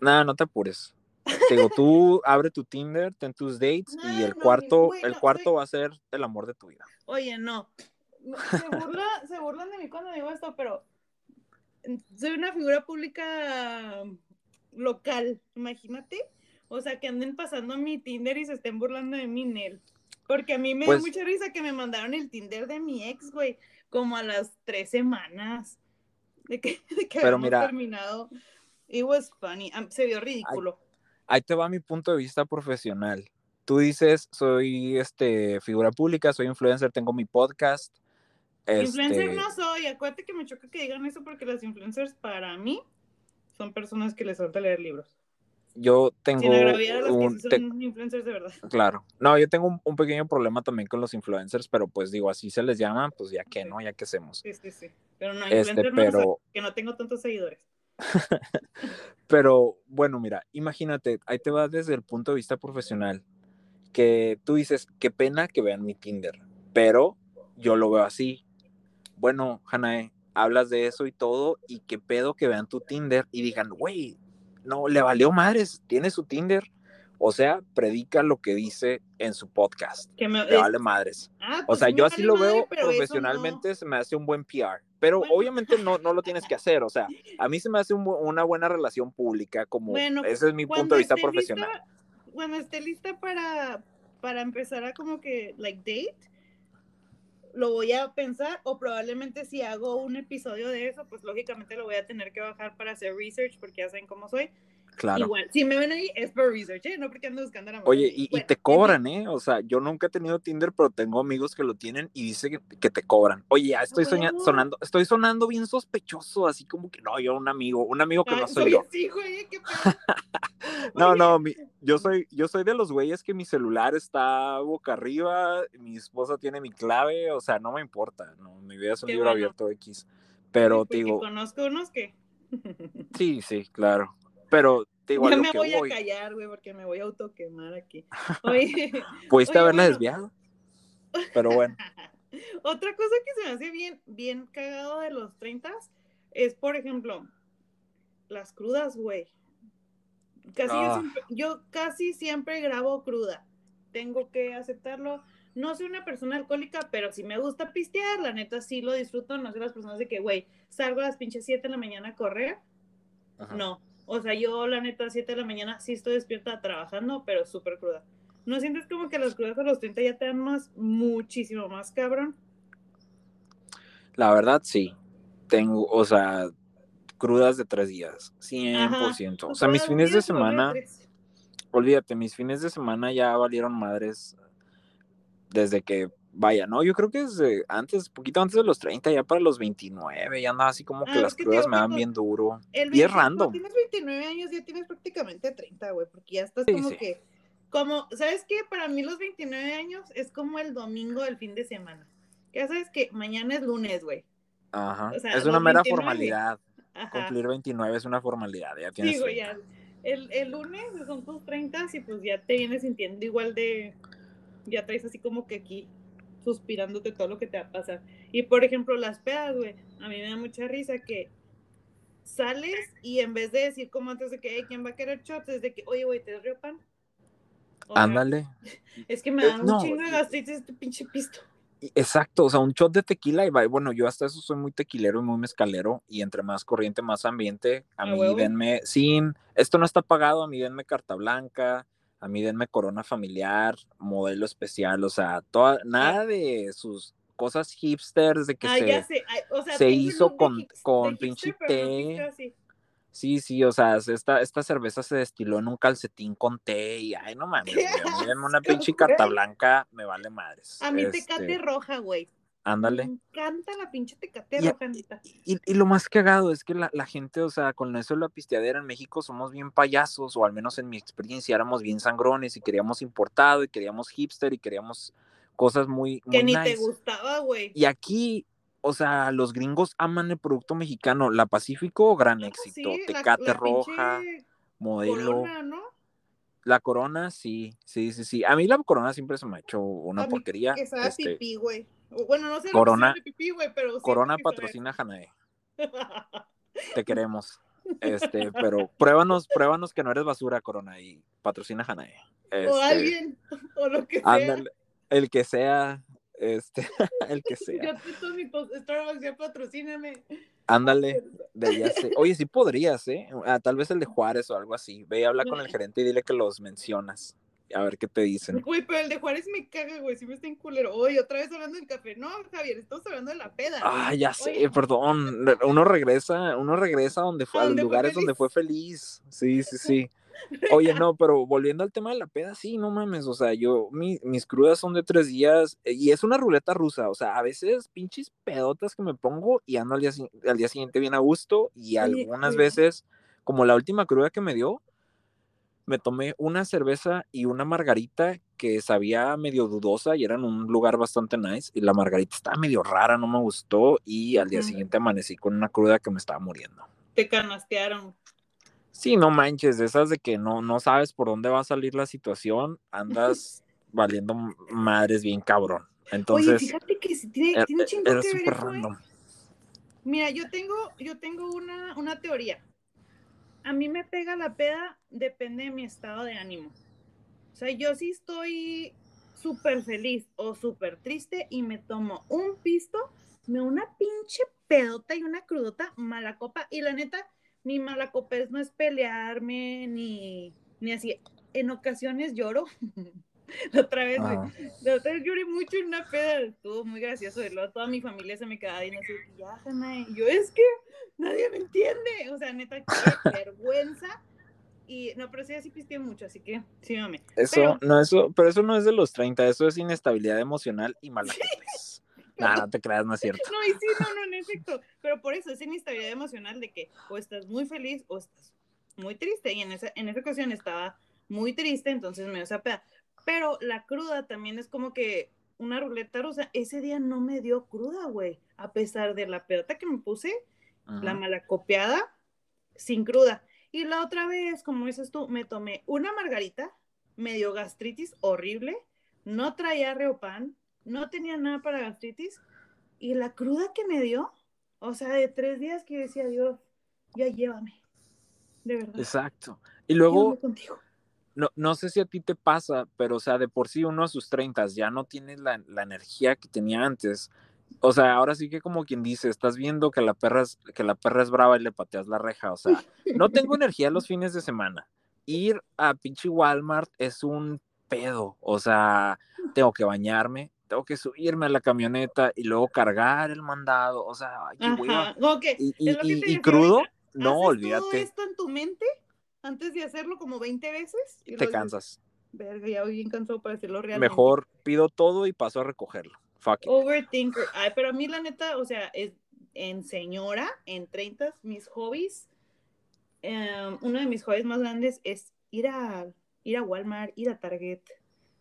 Nada, no te apures digo, tú abre tu Tinder, ten tus dates y el cuarto, el cuarto va a ser el amor de tu vida. Oye, no. Se, burlan de mí cuando digo esto, pero soy una figura pública local, imagínate. O sea, que anden pasando mi Tinder y se estén burlando de mí, Nel. Porque a mí me dio pues mucha risa que me mandaron el Tinder de mi ex, güey, como a las tres semanas de que, de que habíamos terminado. It was funny. Se vio ridículo ahí te va mi punto de vista profesional. Tú dices, soy este, figura pública, soy influencer, tengo mi podcast. Influencer este no soy, acuérdate que me choca que digan eso porque las influencers para mí son personas que les falta leer libros. Yo tengo un, son influencers de verdad. Claro. No, yo tengo un, pequeño problema también con los influencers, pero pues digo, así se les llama, pues ya que, ¿no? Ya que hacemos. Sí, sí, sí. Pero no, este, pero... que no tengo tantos seguidores. Pero bueno, mira, imagínate, ahí te va desde el punto de vista profesional, que tú dices, qué pena que vean mi Tinder, pero yo lo veo así. Bueno, Hanae, hablas de eso y todo, y qué pedo que vean tu Tinder y digan, güey, no, le valió madres, tiene su Tinder, O sea, predica lo que dice en su podcast. Que me, vale madres. Ah, o pues sea, yo así lo veo profesionalmente, se me hace un buen PR. Pero obviamente no, no lo tienes que hacer. O sea, a mí se me hace una buena relación pública, como ese es mi punto de vista profesional. cuando esté lista para, para empezar a como que, like, date, lo voy a pensar o probablemente si hago un episodio de eso, pues lógicamente lo voy a tener que bajar para hacer research porque ya saben cómo soy. Claro. Igual, si me ven ahí es por research, ¿eh? No porque ando buscando a Oye, y, te cobran, ¿eh? O sea, yo nunca he tenido Tinder, pero tengo amigos que lo tienen y dicen que, te cobran. Oye, ya estoy sonando, estoy sonando bien sospechoso, así como que no, yo un amigo, un amigo que no soy yo. Sí, güey, qué no, no, yo soy, yo soy de los güeyes que mi celular está boca arriba, mi esposa tiene mi clave, o sea, no me importa, no, mi vida es un libro abierto X. Pero te digo. Conozco unos que. sí, sí, claro. Pero te digo, ya me voy, a callar, güey, porque me voy a autoquemar aquí. Oye, Pudiste haberla desviado. Pero bueno. Otra cosa que se me hace bien, bien cagado de los 30 es, por ejemplo, las crudas, güey. Casi yo, ah. yo, casi siempre grabo cruda. Tengo que aceptarlo. No soy una persona alcohólica, pero sí me gusta pistear. La neta sí lo disfruto. No soy las personas de que, güey, salgo a las pinches 7 de la mañana a correr. No. O sea, yo la neta a 7 de la mañana sí estoy despierta trabajando, pero súper cruda. ¿No sientes como que las crudas a los 30 ya te dan más, muchísimo más cabrón? La verdad, sí. Tengo, o sea, crudas de tres días, 100%. O sea, mis fines de semana, olvídate, mis fines de semana ya valieron madres desde que, vaya, no, yo creo que desde antes, poquito antes de los 30, ya para los 29, ya andaba así como que ah, las crudas me dan bien duro. y es random. Tienes 29 años, ya tienes prácticamente 30, güey, porque ya estás como que, como, ¿sabes qué? Para mí los 29 años es como el domingo del fin de semana. Ya sabes que mañana es lunes, güey. Ajá. es una mera formalidad. Cumplir 29 es una formalidad, ya tienes. Digo, ya. El, el, lunes son tus 30 y pues ya te vienes sintiendo igual de. Ya traes así como que aquí suspirándote todo lo que te va a pasar. Y por ejemplo, las pedas, güey, a mí me da mucha risa que sales y en vez de decir como antes de que, ¿quién va a querer shots? Es de que, oye, güey, ¿te río pan? Ándale. Es que me da un chingo de gastritis este pinche pisto. Exacto, o sea, un shot de tequila y va, bueno, yo hasta eso soy muy tequilero y muy mezcalero y entre más corriente, más ambiente, a, mí denme, sin, esto no está pagado, a mí denme carta blanca, a mí denme corona familiar, modelo especial, o sea, toda, nada de sus cosas hipsters de que se, hizo con, con pinche té. Sí, sí, o sea, esta, esta cerveza se destiló en un calcetín con té y, ay, no mames, güey, una pinche carta blanca, me vale madres. A mí este roja, güey. Ándale. Me encanta la pinche tecate roja, y, y, lo más cagado es que la, la, gente, o sea, con eso de la pisteadera en México somos bien payasos, o al menos en mi experiencia éramos bien sangrones y queríamos importado y queríamos hipster y queríamos cosas muy... Que ni te gustaba, güey. Y aquí o sea, los gringos aman el producto mexicano. La Pacífico, gran éxito. Tecate roja, modelo. Corona, ¿no? La corona, sí, sí, sí, sí. A mí la corona siempre se me ha hecho una porquería. Que sabe este, pipí, güey. Bueno, no sé corona, pipí, güey, pero Corona patrocina Janae. Te queremos. Este, pero pruébanos, pruébanos que no eres basura, Corona, y patrocina Janae. o este, alguien, o lo que sea. el que sea, este, el que sea. Yo tengo mi Starbucks, ya patrocíname. Ándale, de Oye, sí podrías, ¿eh? Ah, tal vez el de Juárez o algo así. Ve y habla con el gerente y dile que los mencionas. A ver qué te dicen. Güey, pero el de Juárez me caga, güey. Si me está en culero. Oye, otra vez hablando del café. No, Javier, estamos hablando de la peda. Ah, ya sé, perdón. Uno regresa, uno regresa donde fue, a, los lugares donde fue feliz. Sí, sí, sí. Oye, no, pero volviendo al tema de la peda, sí, no mames, o sea, yo, mis crudas son de tres días eh, y es una ruleta rusa, o sea, a veces pinches pedotas que me pongo y ando al día, al día siguiente bien a gusto y algunas veces, como la última cruda que me dio, me tomé una cerveza y una margarita que sabía medio dudosa y era en un lugar bastante nice y la margarita estaba medio rara, no me gustó y al día siguiente amanecí con una cruda que me estaba muriendo. Te canastearon. Sí, no manches, de esas de que no, no sabes por dónde va a salir la situación, andas valiendo madres bien cabrón. Entonces, Oye, fíjate que tiene, e, tiene un chingo que ver random. Mira, yo tengo, yo tengo una, una teoría. A mí me pega la peda, depende de mi estado de ánimo. O sea, yo sí estoy súper feliz o súper triste y me tomo un pisto, me una pinche pedota y una crudota mala copa. Y la neta, mi mala copa es no es pelearme ni, ni así. En ocasiones lloro. la otra vez, la otra vez lloré mucho en una peda, estuvo muy gracioso. Luego toda mi familia se me quedaba y así, ya, Y yo, es que nadie me entiende. O sea, neta, qué vergüenza y no, pero sí, así pisteé mucho, así que sí, mami. Eso, pero, no, eso, pero eso no es de los 30, eso es inestabilidad emocional y mala Nada, no te creas, no es cierto. No, y sí, no, no, en efecto. Pero por eso es inestabilidad emocional de que o estás muy feliz o estás muy triste. Y en esa, en esa ocasión estaba muy triste, entonces me dio esa peda. Pero la cruda también es como que una ruleta rusa. Ese día no me dio cruda, güey. A pesar de la pedota que me puse, la mala copiada, sin cruda. Y la otra vez, como dices tú, me tomé una margarita, me dio gastritis horrible, no traía reopan, no tenía nada para gastritis, y la cruda que me dio, o sea, de tres días que decía, Dios, ya llévame, de verdad. Exacto. Y luego, no, no sé si a ti te pasa, pero o sea, de por sí uno a sus treintas ya no tiene la, la energía que tenía antes o sea, ahora sí que como quien dice, estás viendo que la perra es, que la perra es brava y le pateas la reja. O sea, no tengo energía los fines de semana. Ir a pinche Walmart es un pedo. O sea, tengo que bañarme, tengo que subirme a la camioneta y luego cargar el mandado. O sea, ay, qué y, crudo, no, olvídate. todo esto en tu mente antes de hacerlo como 20 veces? Y te cansas. Verga, ya voy bien cansado para decirlo realmente. Mejor pido todo y paso a recogerlo. Overthinker. Ay, pero a mí la neta, o sea, es en señora, en 30, mis hobbies, em, uno de mis hobbies más grandes es ir a, ir a Walmart, ir a Target.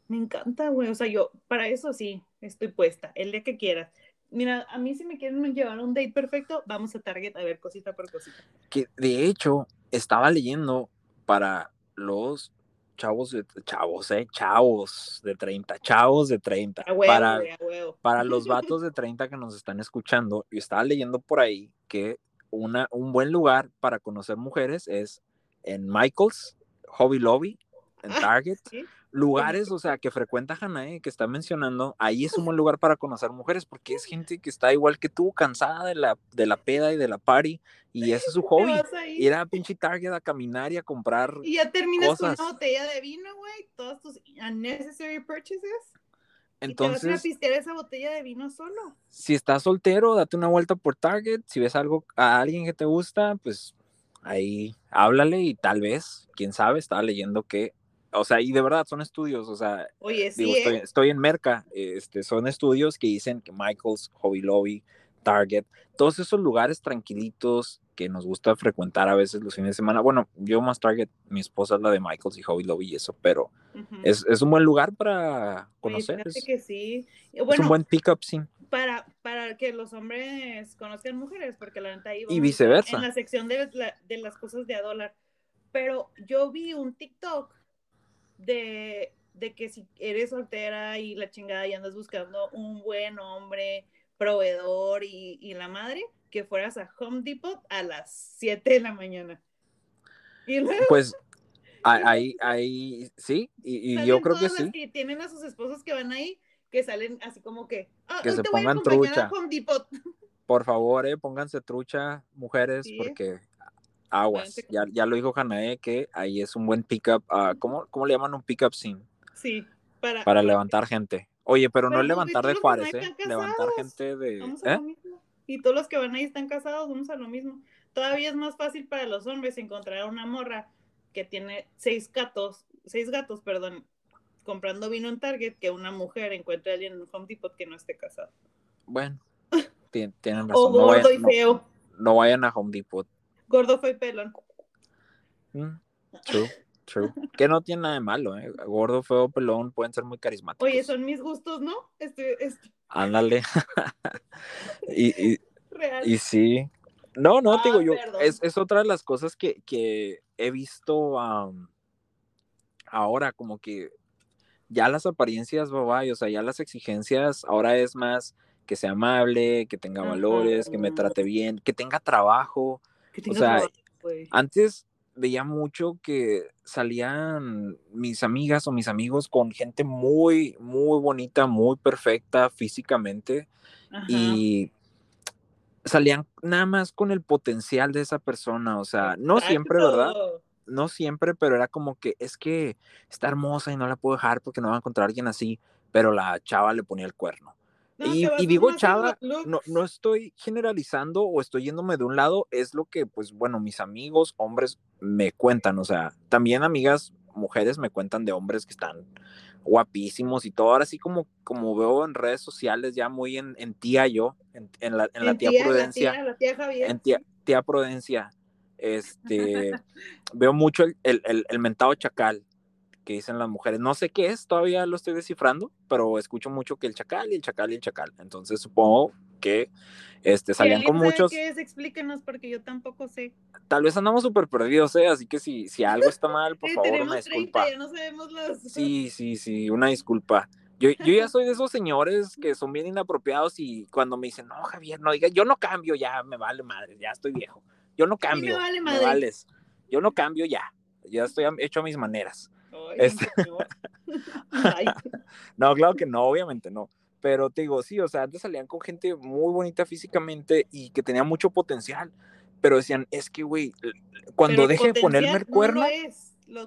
Me encanta, güey. O sea, yo para eso sí estoy puesta, el día que quieras. Mira, a mí si me quieren llevar un date perfecto, vamos a Target a ver cosita por cosita. Que de hecho, estaba leyendo para los chavos, de, chavos, eh, chavos de 30, chavos de 30. para, para los vatos de 30 que nos están escuchando, y estaba leyendo por ahí que una, un buen lugar para conocer mujeres es en Michaels, Hobby Lobby, en ah, Target, lugares, o sea, que frecuenta Hanae, que está mencionando, ahí es un buen lugar para conocer mujeres, porque es gente que está igual que tú, cansada de la, de la peda y de la party, y ese es su hobby, ir a pinche Target a caminar y a comprar Y ya terminas con una botella de vino, güey, todos tus unnecessary purchases. Entonces, y te vas a pistear esa botella de vino solo. Si estás soltero, date una vuelta por Target, si ves algo a alguien que te gusta, pues ahí háblale y tal vez, quién sabe, estaba leyendo que o sea, y de verdad son estudios, o sea, Oye, sí, ¿eh? estoy, en Merca, este, son estudios que dicen que Michaels, Hobby Lobby, Target, todos esos lugares tranquilitos que nos gusta frecuentar a veces los fines de semana. Bueno, yo más Target, mi esposa es la de Michaels y Hobby Lobby y eso, pero es, es, un buen lugar para conocer. es, que sí. es un buen pick-up, sí. Para, para que los hombres conozcan mujeres, porque la neta ahí y viceversa. En la sección de, de las cosas de a dólar. Pero yo vi un TikTok de, que si eres soltera y la chingada y andas buscando un buen hombre, proveedor y, la madre, que fueras a Home Depot a las 7 de la mañana. pues ahí, ahí, sí, y, yo creo que sí. Que tienen a sus esposos que van ahí, que salen así como que, ah, que se pongan trucha. Por favor, eh, pónganse trucha, mujeres, porque aguas. Ya, ya lo dijo Hanae que ahí es un buen pickup. Uh, ¿cómo, ¿Cómo le llaman un pickup scene? Sí, para, para levantar gente. Oye, pero, no es levantar de Juárez, ¿eh? Levantar gente de. ¿eh? Y todos los que van ahí están casados, vamos a lo mismo. Todavía es más fácil para los hombres encontrar una morra que tiene seis gatos, seis gatos, perdón, comprando vino en Target que una mujer encuentre a alguien en Home Depot que no esté casado. Bueno, tienen razón. O gordo y feo. no vayan a Home Depot. Gordo fue pelón. Mm, true, true. que no tiene nada de malo, ¿eh? Gordo, feo, pelón pueden ser muy carismáticos. Oye, son mis gustos, ¿no? Este, Ándale. y, y, sí. No, no, te digo yo, es, es, otra de las cosas que, que he visto ahora, como que ya las apariencias, babá, o sea, ya las exigencias, ahora es más que sea amable, que tenga valores, que me trate bien, que tenga trabajo, o sea, antes veía mucho que salían mis amigas o mis amigos con gente muy, muy bonita, muy perfecta físicamente y salían nada más con el potencial de esa persona, o sea, no siempre, ¿verdad? No siempre, pero era como que es que está hermosa y no la puedo dejar porque no va a encontrar a alguien así, pero la chava le ponía el cuerno y, digo, chava, no, no estoy generalizando o estoy yéndome de un lado, es lo que, pues bueno, mis amigos, hombres, me cuentan, o sea, también amigas, mujeres me cuentan de hombres que están guapísimos y todo, ahora sí como, como veo en redes sociales, ya muy en, en tía yo, en, en, la, en la tía, Prudencia, la tía, Javier. en tía, tía Prudencia, este, veo mucho el, el, el mentado chacal, que dicen las mujeres. No sé qué es, todavía lo estoy descifrando, pero escucho mucho que el chacal y el chacal y el chacal. Entonces supongo que este, salían con muchos. ¿Qué es? Explíquenos, porque yo tampoco sé. Tal vez andamos súper perdidos, ¿eh? Así que si, si algo está mal, por favor, una disculpa. ya no sabemos los... Sí, sí, sí, una disculpa. Yo, yo, ya soy de esos señores que son bien inapropiados y cuando me dicen, no, Javier, no diga, yo no cambio, ya me vale madre, ya estoy viejo. Yo no cambio, me, vale madre. me vales. Yo no cambio ya, ya estoy hecho a mis maneras. Este no, claro que no, obviamente no. Pero te digo, sí, o sea, antes salían con gente muy bonita físicamente y que tenía mucho potencial. Pero decían, es que, güey, cuando deje de ponerme el cuerno,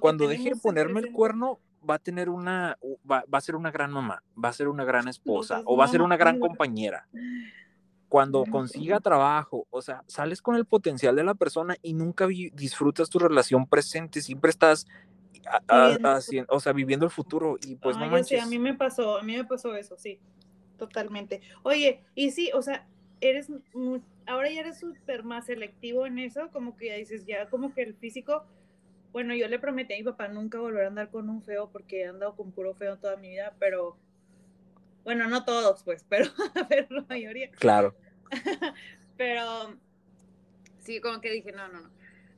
cuando deje de ponerme el cuerno, va a tener una, va, a ser una gran mamá, va a ser una gran esposa o va a ser una gran compañera. Cuando consiga trabajo, o sea, sales con el potencial de la persona y nunca disfrutas tu relación presente, siempre estás o sea, viviendo el futuro y pues no manches. a mí me pasó, a mí me pasó eso, sí, totalmente. Oye, y sí, o sea, eres, ahora ya eres súper más selectivo en eso, como que ya dices, ya como que el físico, bueno, yo le prometí a mi papá nunca volver a andar con un feo porque he andado con puro feo toda mi vida, pero, bueno, no todos, pues, pero, pero la mayoría. Claro. pero, sí, como que dije, no, no, no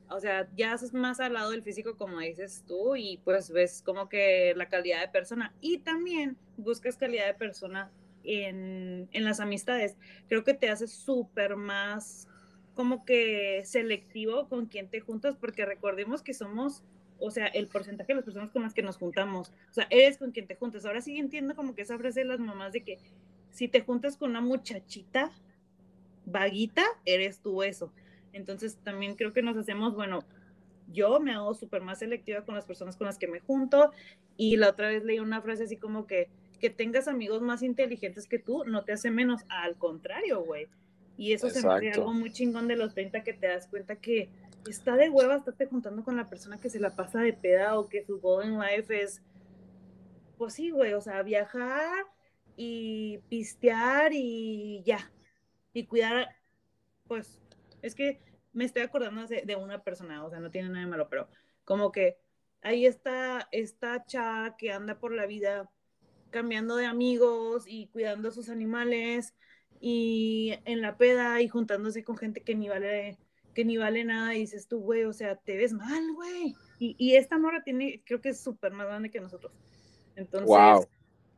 o sea, ya haces más al lado del físico, como dices tú, y pues ves como que la calidad de persona. Y también buscas calidad de persona en, en las amistades. Creo que te hace súper más como que selectivo con quién te juntas, porque recordemos que somos, o sea, el porcentaje de las personas con las que nos juntamos. O sea, eres con quien te juntas. Ahora sí entiendo como que esa frase de las mamás de que si te juntas con una muchachita vaguita, eres tú eso. Entonces también creo que nos hacemos, bueno, yo me hago súper más selectiva con las personas con las que me junto y la otra vez leí una frase así como que que tengas amigos más inteligentes que tú no te hace menos, al contrario, güey. Y eso se me hace algo muy chingón de los 30 que te das cuenta que está de hueva estarte juntando con la persona que se la pasa de peda o que su goal in life es, pues sí, güey, o sea, viajar y pistear y ya. Y cuidar, pues, es que me estoy acordando de, una persona, o sea, no tiene nada de malo, pero como que ahí está esta chava que anda por la vida cambiando de amigos y cuidando a sus animales y en la peda y juntándose con gente que ni vale que ni vale nada y dices tú, güey, o sea, te ves mal, güey. Y, esta mora tiene, creo que es súper más grande que nosotros. Entonces, wow.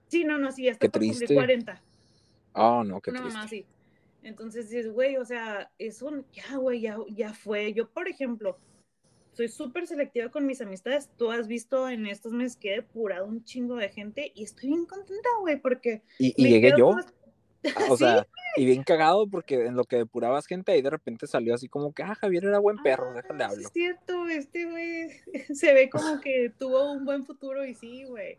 sí, no, no, sí, hasta por triste. 40. Oh, no, qué triste. sí. Entonces dices, güey, o sea, es un, ya, güey, ya, ya fue. Yo, por ejemplo, soy súper selectiva con mis amistades. Tú has visto en estos meses que he depurado un chingo de gente y estoy bien contenta, güey, porque... Y, llegué yo. Ah, o sea, y bien cagado porque en lo que depurabas gente ahí de repente salió así como que, ah, Javier era buen perro, ah, déjale hablar. Es cierto, este güey se ve como que tuvo un buen futuro y sí, güey.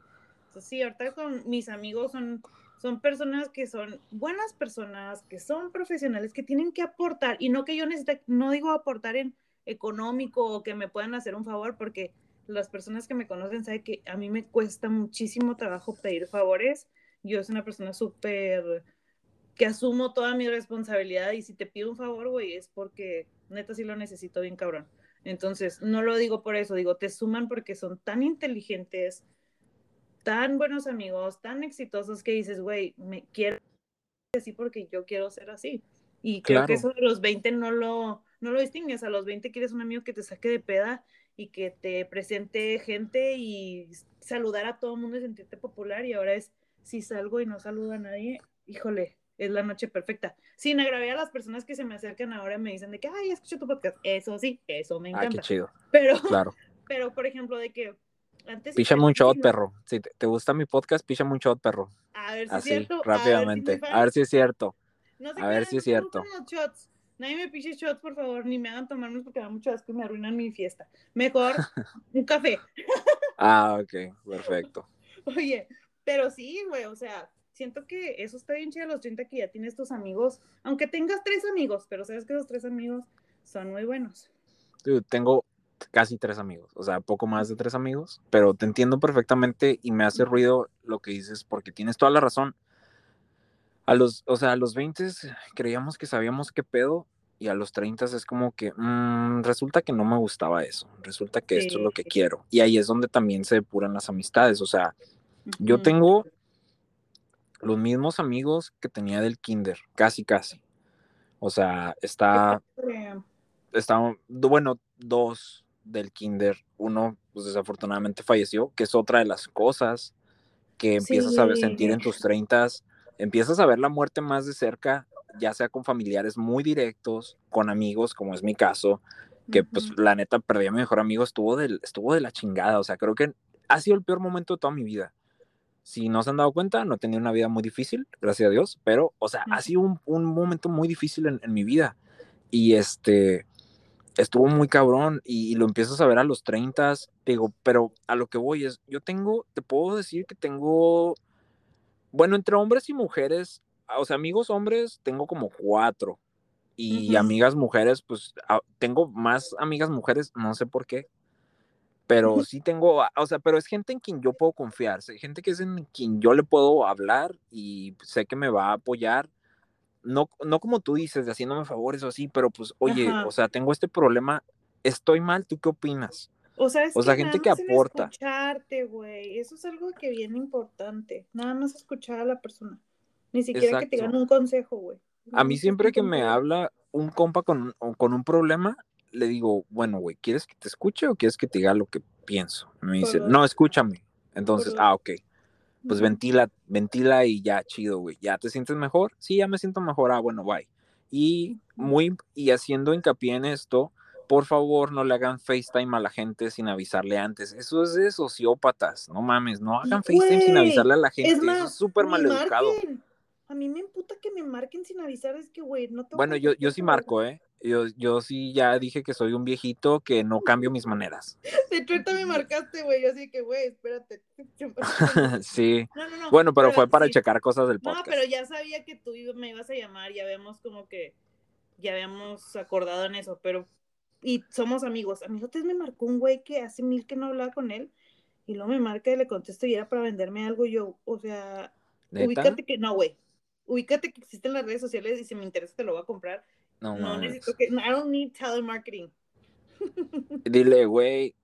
sí, ahorita con mis amigos son son personas que son buenas personas, que son profesionales, que tienen que aportar, y no que yo necesite, no digo aportar en económico o que me puedan hacer un favor, porque las personas que me conocen saben que a mí me cuesta muchísimo trabajo pedir favores. Yo soy una persona súper que asumo toda mi responsabilidad y si te pido un favor, güey, es porque neta sí lo necesito bien cabrón. Entonces, no lo digo por eso, digo, te suman porque son tan inteligentes, tan buenos amigos, tan exitosos que dices, güey, me quiero así porque yo quiero ser así. Y creo que eso de los 20 no lo, no lo distingues. A los 20 quieres un amigo que te saque de peda y que te presente gente y saludar a todo el mundo y sentirte popular. Y ahora es, si salgo y no saludo a nadie, híjole, es la noche perfecta. Sin agraviar a las personas que se me acercan ahora me dicen de que, ay, escucho tu podcast. Eso sí, eso me encanta. Ah, qué chido. Pero, claro. pero por ejemplo, de que antes... Píchame un shot, perro. Si te, gusta mi podcast, píchame un shot, perro. A ver si es cierto. rápidamente. A ver si, es cierto. a ver si es cierto. shots. Nadie me piche shots, por favor, ni me hagan tomarnos porque da mucho asco y me arruinan mi fiesta. Mejor un café. ah, ok, perfecto. Oye, pero sí, güey, o sea, siento que eso está bien chido a los 30 que ya tienes tus amigos, aunque tengas tres amigos, pero sabes que esos tres amigos son muy buenos. tengo casi tres amigos, o sea, poco más de tres amigos, pero te entiendo perfectamente y me hace ruido lo que dices porque tienes toda la razón. A los, o sea, a los 20 creíamos que sabíamos qué pedo y a los 30 es como que mm, resulta que no me gustaba eso, resulta que esto es lo que quiero. Y ahí es donde también se depuran las amistades, o sea, yo tengo los mismos amigos que tenía del kinder, casi, casi. O sea, está, está, bueno, dos del kinder, uno pues desafortunadamente falleció, que es otra de las cosas que empiezas a sentir en tus treintas, empiezas a ver la muerte más de cerca, ya sea con familiares muy directos, con amigos, como es mi caso, que pues la neta perdí a mi mejor amigo, estuvo de, estuvo de la chingada, o sea, creo que ha sido el peor momento de toda mi vida. Si no se han dado cuenta, no he tenido una vida muy difícil, gracias a Dios, pero, o sea, ha sido un, momento muy difícil en, mi vida. Y este, estuvo muy cabrón y, lo empiezas a ver a los 30, digo, pero a lo que voy es, yo tengo, te puedo decir que tengo, bueno, entre hombres y mujeres, o sea, amigos hombres, tengo como cuatro. Y amigas mujeres, pues tengo más amigas mujeres, no sé por qué, pero sí tengo, o sea, pero es gente en quien yo puedo confiar, gente que es en quien yo le puedo hablar y sé que me va a apoyar. No, no como tú dices, de haciéndome favores o así, pero pues, oye, o sea, tengo este problema, estoy mal, ¿tú qué opinas? O sea, es o sea gente que aporta. Escucharte, güey. Eso es algo que viene importante. Nada más escuchar a la persona. Ni siquiera que te digan un consejo, güey. A mí siempre que me habla un compa con, con un problema, le digo, bueno, güey, ¿quieres que te escuche o quieres que te diga lo que pienso? Me dice, no, escúchame. Entonces, ah, ok. Pues ventila, ventila y ya, chido, güey. ¿Ya te sientes mejor? Sí, ya me siento mejor. Ah, bueno, bye. Y muy, y haciendo hincapié en esto, por favor, no le hagan FaceTime a la gente sin avisarle antes. Eso es de sociópatas, no mames, no hagan FaceTime sin avisarle a la gente. Eso es súper mal educado. A mí me imputa que me marquen sin avisar, es que, güey, no te Bueno, yo, yo sí marco, ¿eh? Yo, yo sí ya dije que soy un viejito que no cambio mis maneras. De ahorita me marcaste, güey, así que, güey, espérate. sí. bueno, pero, fue para checar cosas del podcast. No, pero ya sabía que tú me ibas a llamar, ya habíamos como que, ya habíamos acordado en eso, pero, y somos amigos. A mí antes me marcó un güey que hace mil que no hablaba con él, y luego me marca y le contesto y era para venderme algo, yo, o sea, ubícate que, no, güey, ubícate que existen las redes sociales y si me interesa te lo voy a comprar no, no necesito que. I don't need telemarketing. Dile, güey,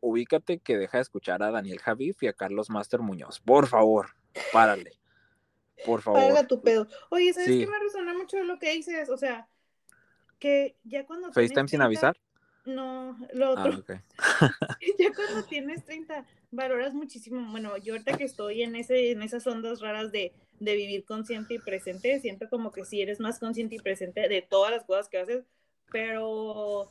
ubícate que deja de escuchar a Daniel Javif y a Carlos Master Muñoz. Por favor, párale. Por favor. Párale tu pedo. Oye, ¿sabes qué me resuena mucho lo que dices? O sea, que ya cuando. ¿FaceTime sin avisar? No, lo ah, otro. Ah, ya cuando tienes 30, valoras muchísimo. Bueno, yo ahorita que estoy en, ese, en esas ondas raras de de vivir consciente y presente, siento como que si eres más consciente y presente de todas las cosas que haces, pero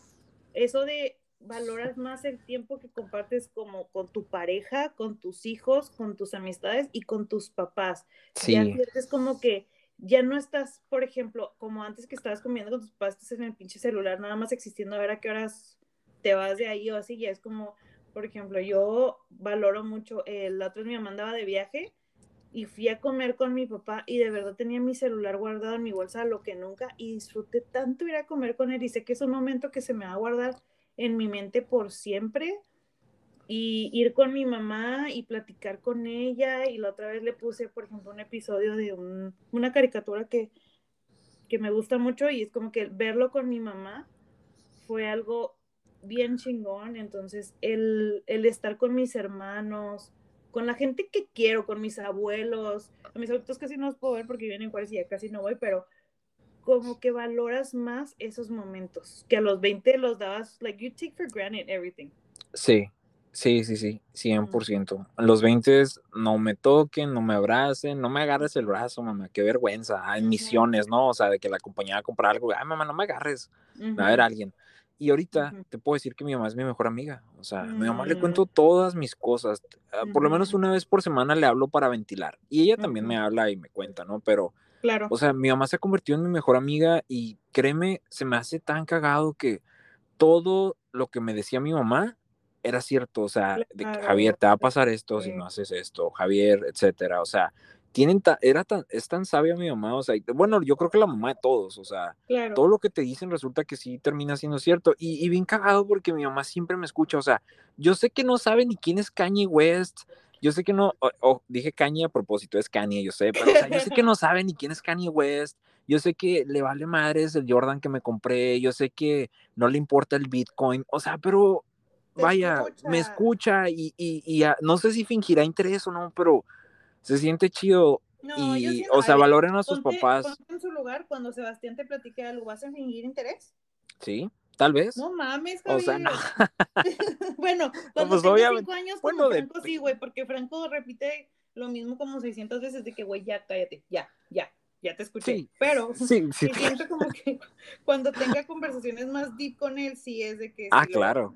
eso de valoras más el tiempo que compartes como con tu pareja, con tus hijos, con tus amistades y con tus papás. Sí. Ya es como que ya no estás, por ejemplo, como antes que estabas comiendo con tus papás, estás en el pinche celular, nada más existiendo a ver a qué horas te vas de ahí o así, ya es como, por ejemplo, yo valoro mucho, el otro día me mandaba de viaje y fui a comer con mi papá y de verdad tenía mi celular guardado en mi bolsa lo que nunca y disfruté tanto ir a comer con él y sé que es un momento que se me va a guardar en mi mente por siempre y ir con mi mamá y platicar con ella y la otra vez le puse por ejemplo un episodio de una caricatura que, que me gusta mucho y es como que verlo con mi mamá fue algo bien chingón entonces el, el estar con mis hermanos con la gente que quiero, con mis abuelos. A mis abuelos casi no los puedo ver porque viven en Juárez y ya casi no voy, pero como que valoras más esos momentos que a los 20 los dabas, like you take for granted everything. Sí, Sí, sí, sí, 100%. Los 20 no me toquen, no me abracen, no me agarres el brazo, mamá, qué vergüenza. En misiones, ¿no? O sea, de que la acompañaba a comprar algo, ay, mamá, no me agarres, va a ver alguien. Y ahorita te puedo decir que mi mamá es mi mejor amiga. O sea, a mi mamá le mm. cuento todas mis cosas. Ah, por lo menos una vez por semana le hablo para ventilar. Y ella también me habla y me cuenta, ¿no? Pero, claro. o sea, mi mamá se ha convertido en mi mejor amiga y créeme, se me hace tan cagado que todo lo que me decía mi mamá era cierto, o sea, de que, Javier, te va a pasar esto si no haces esto, Javier, etcétera, o sea, tienen era tan, es tan sabia mi mamá, o sea, bueno, yo creo que la mamá de todos, o sea, todo lo que te dicen resulta que sí termina siendo cierto, y, bien cagado porque mi mamá siempre me escucha, o sea, yo sé que no sabe ni quién es Kanye West, yo sé que no, dije Kanye a propósito, es Kanye, yo sé, pero o sea, yo sé que no sabe ni quién es Kanye West, yo sé que le vale madres el Jordan que me compré, yo sé que no le importa el Bitcoin, o sea, pero vaya, me escucha. y, y, no sé si fingirá interés o no, pero se siente chido. y, o sea, valoren a sus papás. en su lugar, cuando Sebastián te platique algo, ¿vas a fingir interés? Sí, tal vez. No mames, O sea, no. bueno, cuando pues cinco años, bueno, Franco sí, güey, porque Franco repite lo mismo como 600 veces de que, güey, ya, cállate, ya, ya, ya te escuché. pero sí, sí. siento como que cuando tenga conversaciones más deep con él, sí es de que... Ah, claro.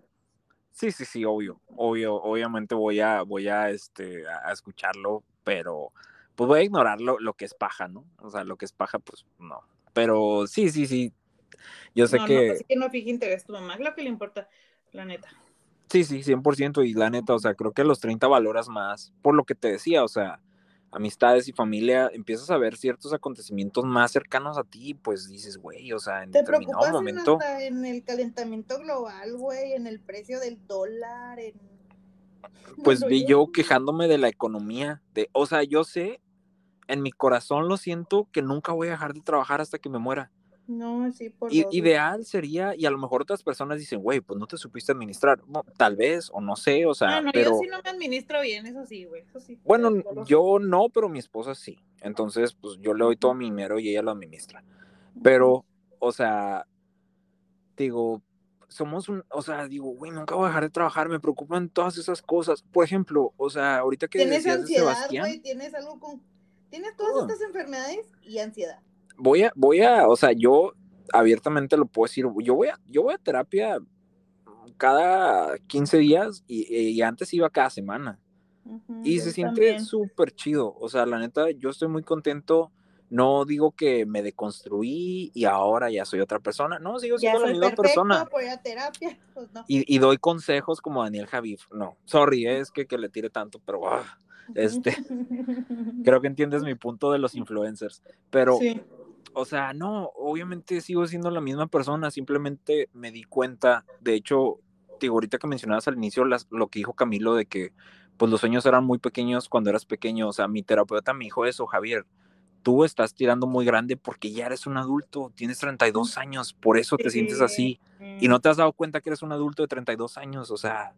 Sí, sí, sí, obvio, obvio, obviamente voy a, voy a, este, a escucharlo, pero pues voy a ignorar lo, lo, que es paja, ¿no? O sea, lo que es paja, pues no. Pero sí, sí, sí. Yo sé que. No, así que no fije interés tu mamá, es lo que le importa, la neta. Sí, sí, 100%. Y la neta, o sea, creo que a los 30 valoras más, por lo que te decía, o sea, amistades y familia, empiezas a ver ciertos acontecimientos más cercanos a ti, pues dices, güey, o sea, en determinado momento. En, el calentamiento global, güey, en el precio del dólar, en. Pues vi yo quejándome de la economía, de, o sea, yo sé, en mi corazón lo siento que nunca voy a dejar de trabajar hasta que me muera. No, sí, por Ideal sería, y a lo mejor otras personas dicen, güey, pues no te supiste administrar. tal vez, o no sé, o sea. Bueno, pero... yo sí no me administro bien, eso sí, güey, eso sí. Bueno, yo no, pero mi esposa sí. Entonces, pues yo le doy todo mi dinero y ella lo administra. Pero, o sea, digo, somos un, o sea, digo, güey, nunca voy a dejar de trabajar, me preocupan todas esas cosas. Por ejemplo, o sea, ahorita que tienes ansiedad, güey, tienes algo con, tienes todas estas enfermedades y ansiedad voy a, voy a, o sea, yo abiertamente lo puedo decir, yo voy a, yo voy a terapia cada 15 días y, antes iba cada semana. y se siente súper chido. O sea, la neta, yo estoy muy contento. No digo que me deconstruí y ahora ya soy otra persona. No, sigo siendo la misma persona. terapia, pues y, doy consejos como Daniel Javif. No, sorry, es que, que le tire tanto, pero ah, este, creo que entiendes mi punto de los influencers. Pero o sea, no, obviamente sigo siendo la misma persona, simplemente me di cuenta, de hecho, digo, ahorita que mencionabas al inicio lo que dijo Camilo de que pues los sueños eran muy pequeños cuando eras pequeño, o sea, mi terapeuta me dijo eso, Javier, tú estás tirando muy grande porque ya eres un adulto, tienes 32 años, por eso te sientes así, y no te has dado cuenta que eres un adulto de 32 años, o sea,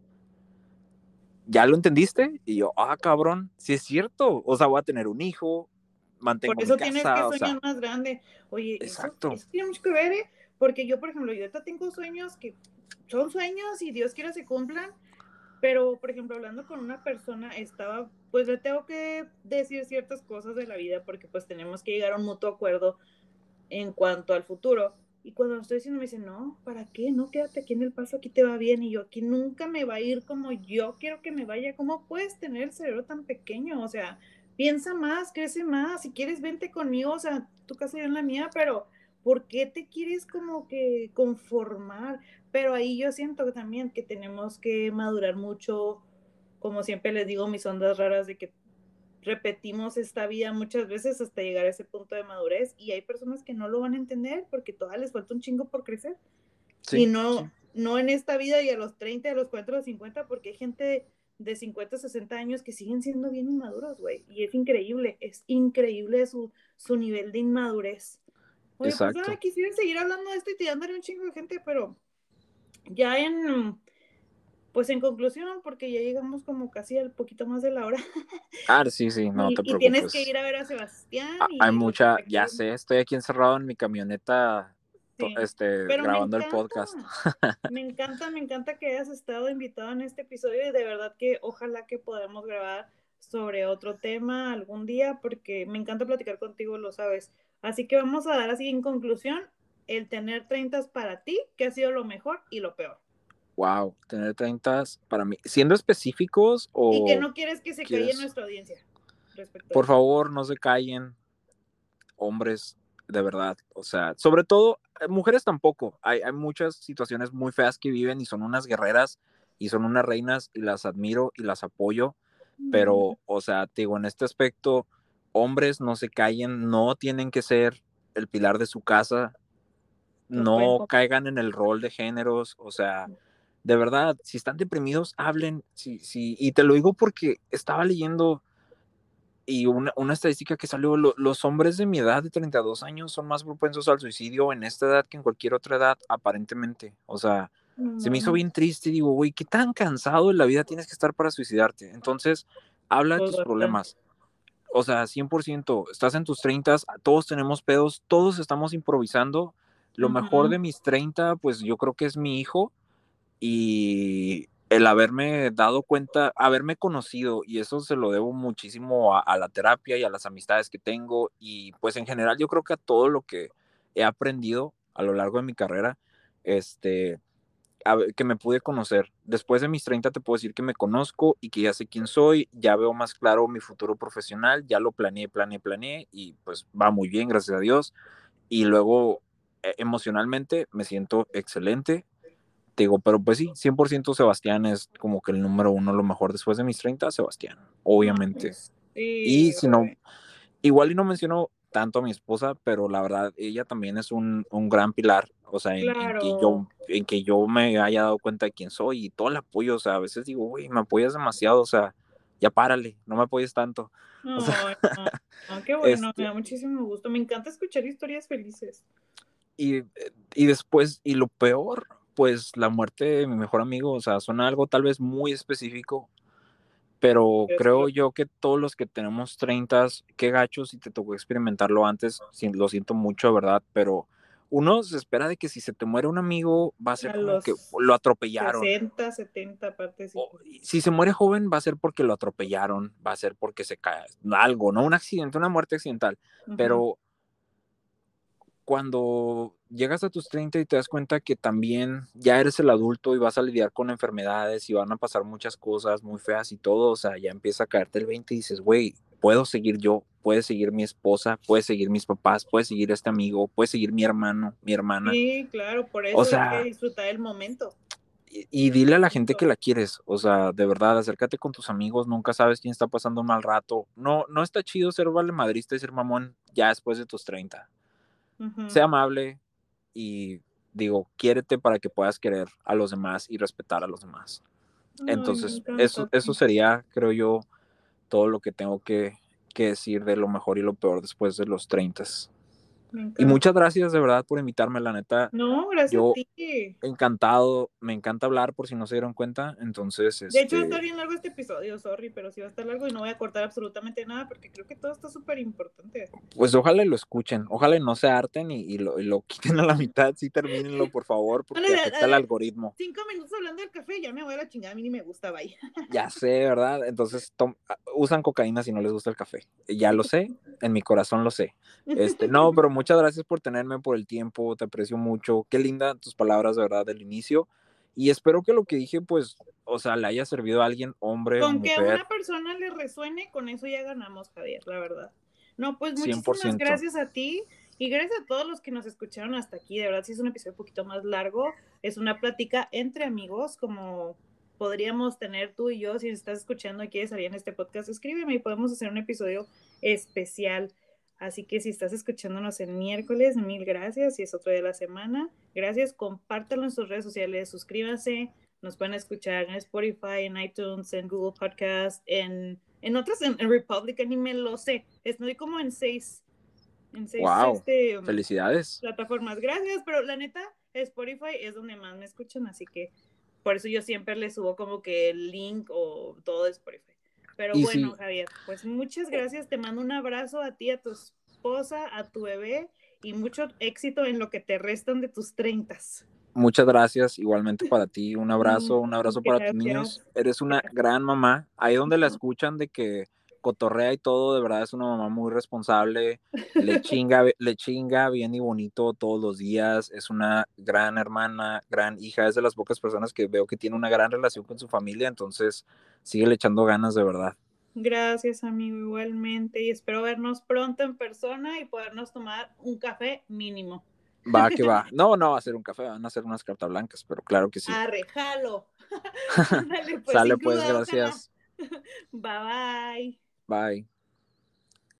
¿ya lo entendiste? Y yo, ah, cabrón, sí es cierto, o sea, voy a tener un hijo, mantengo Por eso tienes que soñar más grande. Oye, Exacto. Eso, tiene mucho que ver, ¿eh? Porque yo, por ejemplo, yo ahorita tengo sueños que son sueños y Dios quiera se cumplan, pero, por ejemplo, hablando con una persona, estaba, pues le tengo que decir ciertas cosas de la vida porque pues tenemos que llegar a un mutuo acuerdo en cuanto al futuro. Y cuando lo estoy diciendo me dice, no, ¿para qué? No, quédate aquí en el paso, aquí te va bien. Y yo, aquí nunca me va a ir como yo quiero que me vaya. ¿Cómo puedes tener el cerebro tan pequeño? O sea, piensa más, crece más, si quieres vente conmigo, o sea, tu casa ya en la mía, pero ¿por qué te quieres como que conformar? Pero ahí yo siento que también que tenemos que madurar mucho, como siempre les digo, mis ondas raras de que repetimos esta vida muchas veces hasta llegar a ese punto de madurez y hay personas que no lo van a entender porque todavía les falta un chingo por crecer. y no, no en esta vida y a los 30, a los 40, a los 50, porque hay gente de 50, 60 años que siguen siendo bien inmaduros, güey. Y es increíble, es increíble su, su nivel de inmadurez. Oye, pues, Exacto. pues quisiera seguir hablando de esto y tirándole un chingo de gente, pero ya en, pues en conclusión, porque ya llegamos como casi al poquito más de la hora. Ah, sí, sí, no te preocupes. Y tienes que ir a ver a Sebastián. Ah, hay mucha, ya sé, estoy aquí encerrado en mi camioneta este, grabando el podcast. me encanta, me encanta que hayas estado invitado en este episodio y de verdad que ojalá que podamos grabar sobre otro tema algún día porque me encanta platicar contigo, lo sabes. Así que vamos a dar así en conclusión el tener 30 para ti, que ha sido lo mejor y lo peor. Wow, tener 30 para mí, siendo específicos o... Y que no quieres que se calle nuestra audiencia. Por favor, no se callen, hombres, de verdad. O sea, sobre todo, eh, mujeres tampoco. Hay, hay muchas situaciones muy feas que viven y son unas guerreras y son unas reinas y las admiro y las apoyo. Pero, o sea, te digo, en este aspecto, hombres no se callen, no tienen que ser el pilar de su casa, no caigan en el rol de géneros, o sea, de verdad, si están deprimidos, hablen, sí, sí, y te lo digo porque estaba leyendo y una, estadística que salió, los hombres de mi edad de 32 años son más propensos al suicidio en esta edad que en cualquier otra edad, aparentemente, o sea, se me hizo bien triste, digo, güey, qué tan cansado en la vida tienes que estar para suicidarte, entonces, habla de tus problemas, o sea, 100%, estás en tus 30, todos tenemos pedos, todos estamos improvisando, lo mejor de mis 30, pues yo creo que es mi hijo y el haberme dado cuenta, haberme conocido, y eso se lo debo muchísimo a, la terapia y a las amistades que tengo, y pues en general yo creo que a todo lo que he aprendido a lo largo de mi carrera, este, que me pude conocer. Después de mis 30 te puedo decir que me conozco y que ya sé quién soy, ya veo más claro mi futuro profesional, ya lo planeé, planeé, planeé, y pues va muy bien, gracias a Dios. Y luego e, emocionalmente me siento excelente. Te digo, pero pues sí, 100% Sebastián es como que el número uno, lo mejor después de mis 30, Sebastián, obviamente. y si no, igual y no menciono tanto a mi esposa, pero la verdad, ella también es un, un gran pilar, o sea, en, que yo, en que yo me haya dado cuenta de quién soy y todo el apoyo, o sea, a veces digo, uy, me apoyas demasiado, o sea, ya párale, no me apoyes tanto. No, qué bueno, me da este muchísimo gusto, me encanta escuchar historias felices. Y, y después, y lo peor, pues la muerte de mi mejor amigo, o sea, suena algo tal vez muy específico, pero creo yo que todos los que tenemos 30, qué gachos y te tocó experimentarlo antes, lo siento mucho, ¿verdad? Pero uno se espera de que si se te muere un amigo, va a ser como que lo atropellaron. 60, 70 partes. Si se muere joven, va a ser porque lo atropellaron, va a ser porque se cae algo, no un accidente, una muerte accidental. Pero cuando llegas a tus 30 y te das cuenta que también ya eres el adulto y vas a lidiar con enfermedades y van a pasar muchas cosas muy feas y todo, o sea, ya empieza a caerte el 20 y dices, güey, puedo seguir yo, puede seguir mi esposa, puede seguir mis papás, puede seguir este amigo, puede seguir mi hermano, mi hermana. Sí, claro, por eso hay que disfrutar el momento. Y, dile a la gente que la quieres, o sea, de verdad, acércate con tus amigos, nunca sabes quién está pasando un mal rato. No, no está chido ser vale madrista y ser mamón ya después de tus 30 sea amable y digo, quiérete para que puedas querer a los demás y respetar a los demás. Entonces, eso, eso sería, creo yo, todo lo que tengo que, que, decir de lo mejor y lo peor después de los 30. Y muchas gracias de verdad por invitarme, la neta. No, gracias a ti. Encantado, me encanta hablar por si no se dieron cuenta. Entonces, de hecho, va a estar bien largo este episodio, sorry, pero sí va a estar largo y no voy a cortar absolutamente nada porque creo que todo está súper importante. Pues ojalá lo escuchen, ojalá no se harten y, lo, quiten a la mitad, sí termínenlo, por favor, porque afecta el algoritmo. Cinco minutos hablando del café, ya me voy a la chingada, a mí ni me gusta, vaya. Ya sé, ¿verdad? Entonces, usan cocaína si no les gusta el café. Ya lo sé, en mi corazón lo sé. Este, no, pero muchas gracias por tenerme, por el tiempo, te aprecio mucho. Qué linda tus palabras, de verdad, del inicio. Y espero que lo que dije, pues, o sea, le haya servido a alguien, hombre con que a una persona le resuene, con eso ya ganamos, Javier, la verdad. No, pues muchísimas gracias a ti y gracias a todos los que nos escucharon hasta aquí. De verdad, si es un episodio un poquito más largo, es una plática entre amigos, como podríamos tener tú y yo. Si estás escuchando y quieres salir en este podcast, escríbeme y podemos hacer un episodio especial. Así que si estás escuchándonos el miércoles, mil gracias. Si es otro día de la semana, gracias. Compártelo en sus redes sociales, suscríbanse. Nos pueden escuchar en Spotify, en iTunes, en Google Podcast, en, en otras, en, Republican, y me lo sé. Estoy como en seis, en seis wow. este, Felicidades. plataformas. Gracias, pero la neta, Spotify es donde más me escuchan, así que por eso yo siempre les subo como que el link o todo de Spotify. Pero bueno, Javier, pues muchas gracias. Te mando un abrazo a ti, a tu esposa, a tu bebé y mucho éxito en lo que te restan de tus treintas. Muchas gracias, igualmente para ti, un abrazo, un abrazo para tus niños. Eres una gran mamá. Ahí donde la escuchan de que cotorrea y todo, de verdad es una mamá muy responsable, le chinga, le chinga bien y bonito todos los días, es una gran hermana, gran hija, es de las pocas personas que veo que tiene una gran relación con su familia, entonces sigue le echando ganas de verdad. Gracias, amigo, igualmente, y espero vernos pronto en persona y podernos tomar un café mínimo. Va, que va. No, no va a ser un café, van a ser unas cartas blancas, pero claro que sí. Arrejalo. Pues, Sale pues, gracias. Bye bye. Bye.